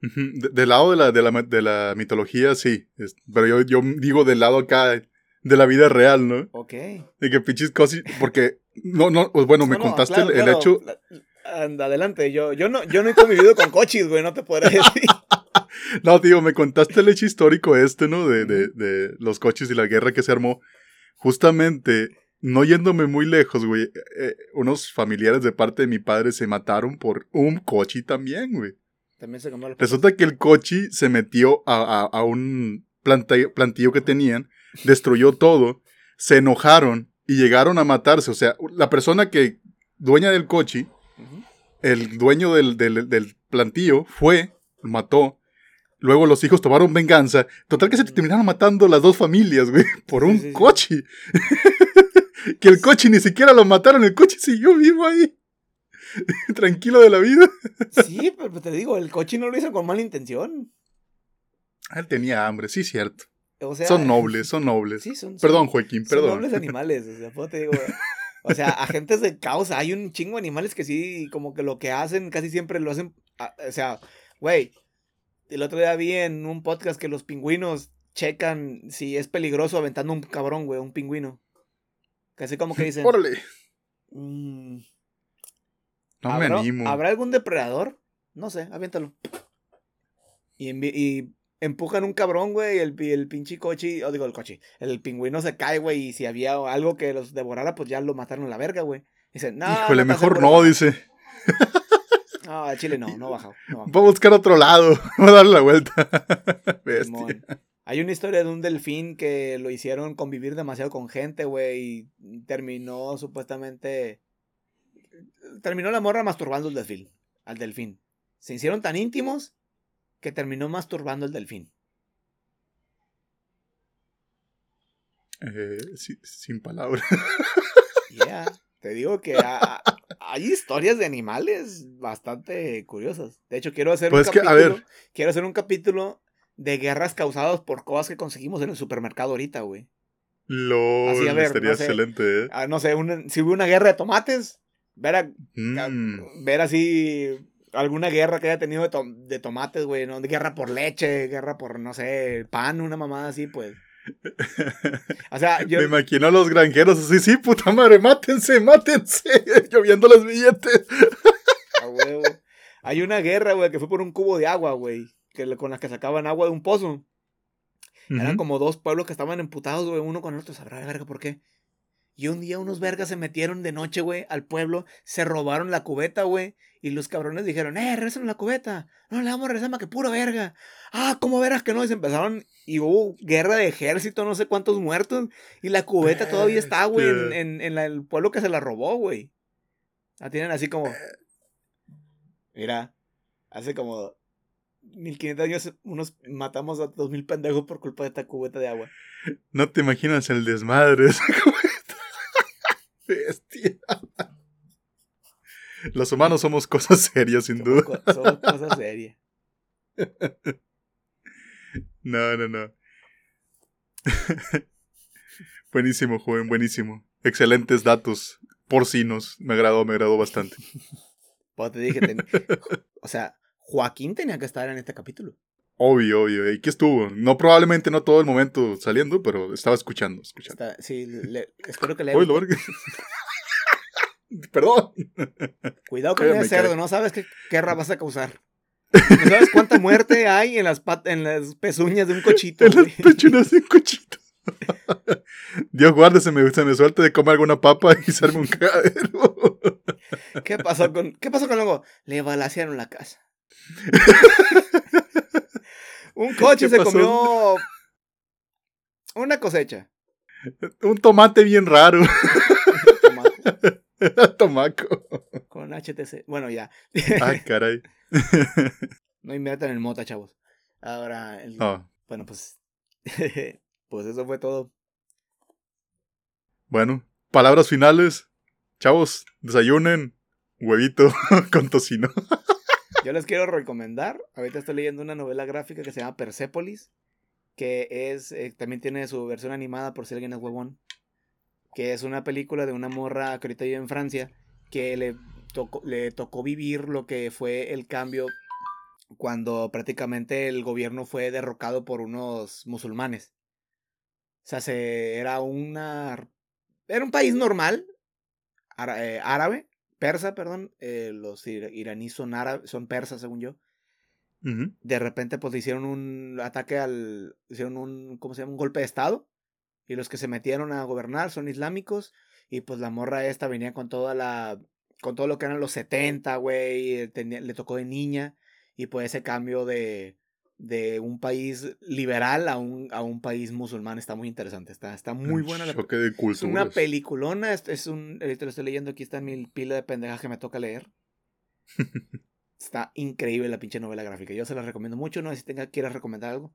De- del lado de la, de la, de la mitología, sí. Es- pero yo, yo digo del lado acá de la vida real, ¿no? Ok. De que pinches cosas. Porque, no, no, pues bueno, me no, contaste claro, el, el claro. hecho. La- Anda, adelante. Yo, yo, no, yo no he convivido con coches, güey, no te podré decir. [LAUGHS] No, tío, me contaste el hecho histórico este, ¿no? De, de, de los coches y la guerra que se armó. Justamente, no yéndome muy lejos, güey, eh, unos familiares de parte de mi padre se mataron por un coche también, güey. También se cambió Resulta que el coche se metió a, a- a un planta- plantillo que tenían, destruyó todo, se enojaron y llegaron a matarse. O sea, la persona que, dueña del coche, El dueño del, del, del plantillo fue, mató. Luego los hijos tomaron venganza. Total que se terminaron matando las dos familias, güey, por un Sí, sí, sí. coche. [LAUGHS] que el coche ni siquiera lo mataron, el coche siguió vivo ahí. [LAUGHS] Tranquilo de la vida. Sí, pero te digo, el coche no lo hizo con mala intención. Ah, Él tenía hambre, sí, cierto. O sea, son nobles, son nobles. Sí, son, Perdón, Joaquín, son perdón. nobles [LAUGHS] animales. O sea, pues te digo, o sea, agentes de causa. Hay un chingo de animales que sí, como que lo que hacen casi siempre lo hacen. a- O sea, güey, el otro día vi en un podcast que los pingüinos checan si es peligroso aventando un cabrón, güey, un pingüino. Casi como que dicen. Órale, "Mm, no me ¿habrá- animo. ¿Habrá algún depredador? No sé, aviéntalo. Y, y empujan un cabrón, güey, y el, el pinche coche, o digo el coche, el pingüino se cae, güey, y si había algo que los devorara, pues ya lo mataron a la verga, güey. Dicen, no. Híjole, mejor no, bajar". dice. [LAUGHS] No, a Chile no, no baja. No baja. Va a buscar otro lado. [LAUGHS] Va a darle la vuelta. [LAUGHS] Hay una historia de un delfín que lo hicieron convivir demasiado con gente, güey, y terminó supuestamente. Terminó la morra masturbando al delfín. Al delfín. Se hicieron tan íntimos que terminó masturbando al delfín. Eh, sin palabras. Yeah. Te digo que ha- hay historias de animales bastante curiosas. De hecho, quiero hacer Pues un que, a capítulo. ver. Quiero hacer un capítulo de guerras causadas por cosas que conseguimos en el supermercado ahorita, güey. LOL, Así, a ver, estaría no sé. excelente, ¿eh? Ah, no sé, una- si hubo una guerra de tomates, ver, a- Mm. ver así alguna guerra que haya tenido de, tom- de tomates, güey, ¿no? Guerra por leche, guerra por, no sé, pan, una mamada así, pues. O sea, [LAUGHS] yo... Me imagino a los granjeros así, sí, puta madre, mátense, mátense, [LAUGHS] lloviendo los billetes. a huevo. Hay una guerra, güey, que fue por un cubo de agua, güey, que, con la que sacaban agua de un pozo. Eran Ujú. como dos pueblos que estaban emputados, güey, uno con el otro, sabrá la verga por qué. Y un día unos vergas se metieron de noche, güey, al pueblo, se robaron la cubeta, güey, y los cabrones dijeron, eh, regresen la cubeta, no le vamos a regresar más que pura verga. Ah, ¿cómo verás que no? Y se empezaron, y hubo guerra de ejército, no sé cuántos muertos, y la cubeta todavía está, güey, en, en- en la- el pueblo que se la robó, güey. La tienen así como, mira, hace como 1500 años unos matamos a 2000 pendejos por culpa de esta cubeta de agua. No te imaginas el desmadre. esa [LAUGHS] cubeta. Bestia. Los humanos somos cosas [LAUGHS] serias, sin Somos, duda. co- somos cosas serias. [LAUGHS] No, no, no. [LAUGHS] buenísimo, joven, buenísimo. Excelentes datos. Porcinos. Me agradó, me agradó bastante. Pues te dije, ten- o sea, Joaquín tenía que estar en este capítulo. Obvio, obvio. ¿Y qué estuvo? No, probablemente no todo el momento saliendo, pero estaba escuchando, escuchando. Está- sí, le- espero que le. Perdón. Cuidado con ese cerdo, no sabes qué guerra vas a causar. No sabes cuánta muerte hay en las, pat- en las pezuñas de un cochito. [LAUGHS] En las de un cochito. [LAUGHS] Dios guarde, se me, se me de comer alguna papa y se arme un cagadero. [LAUGHS] ¿Qué pasó con, qué pasó con luego? Le balacearon la casa. un coche ¿Qué se pasó? comió una cosecha. un tomate bien raro. [LAUGHS] Tomaco. Con HTC. Bueno, ya. Ah, [LAUGHS] caray. No inviertan en mota, chavos. Ahora, el- Ah, bueno, pues. [LAUGHS] pues eso fue todo. bueno, palabras finales. Chavos, desayunen. Huevito con tocino. Yo les quiero recomendar. Ahorita estoy leyendo una novela gráfica que se llama Persepolis. Que es. eh, también tiene su versión animada por si alguien es huevón. Que es una película de una morra que ahorita vive en Francia. Que le tocó, le tocó vivir lo que fue el cambio. Cuando prácticamente el gobierno fue derrocado por unos musulmanes. O sea, se, era una. Era un país normal. ara- eh, árabe. Persa, perdón. eh, los ira- iraníes son árabes, son persas, según yo. De repente, pues hicieron un ataque al. Hicieron un. ¿Cómo se llama? Un golpe de estado. Y los que se metieron a gobernar son islámicos. Y pues la morra esta venía con toda la. Con todo lo que eran los 70, güey. eh, Le tocó de niña. Y pues ese cambio de. De un país liberal a un, a un país musulmán está muy interesante. Está, está muy buena la Choque de es una peliculona, es, es un, ahorita lo estoy leyendo, aquí está mi pila de pendejas que me toca leer. [LAUGHS] Está increíble la pinche novela gráfica. Yo se la recomiendo mucho. No sé si tenga, quieras recomendar algo.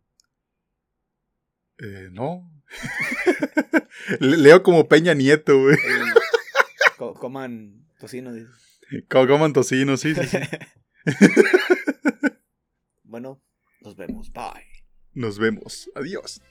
Eh, no. [LAUGHS] Le- Leo como Peña Nieto, güey. Co- coman tocino. dice. Coman tocino, sí, sí, sí. [LAUGHS] [LAUGHS] Bueno, nos vemos. Bye. Nos vemos. Adiós.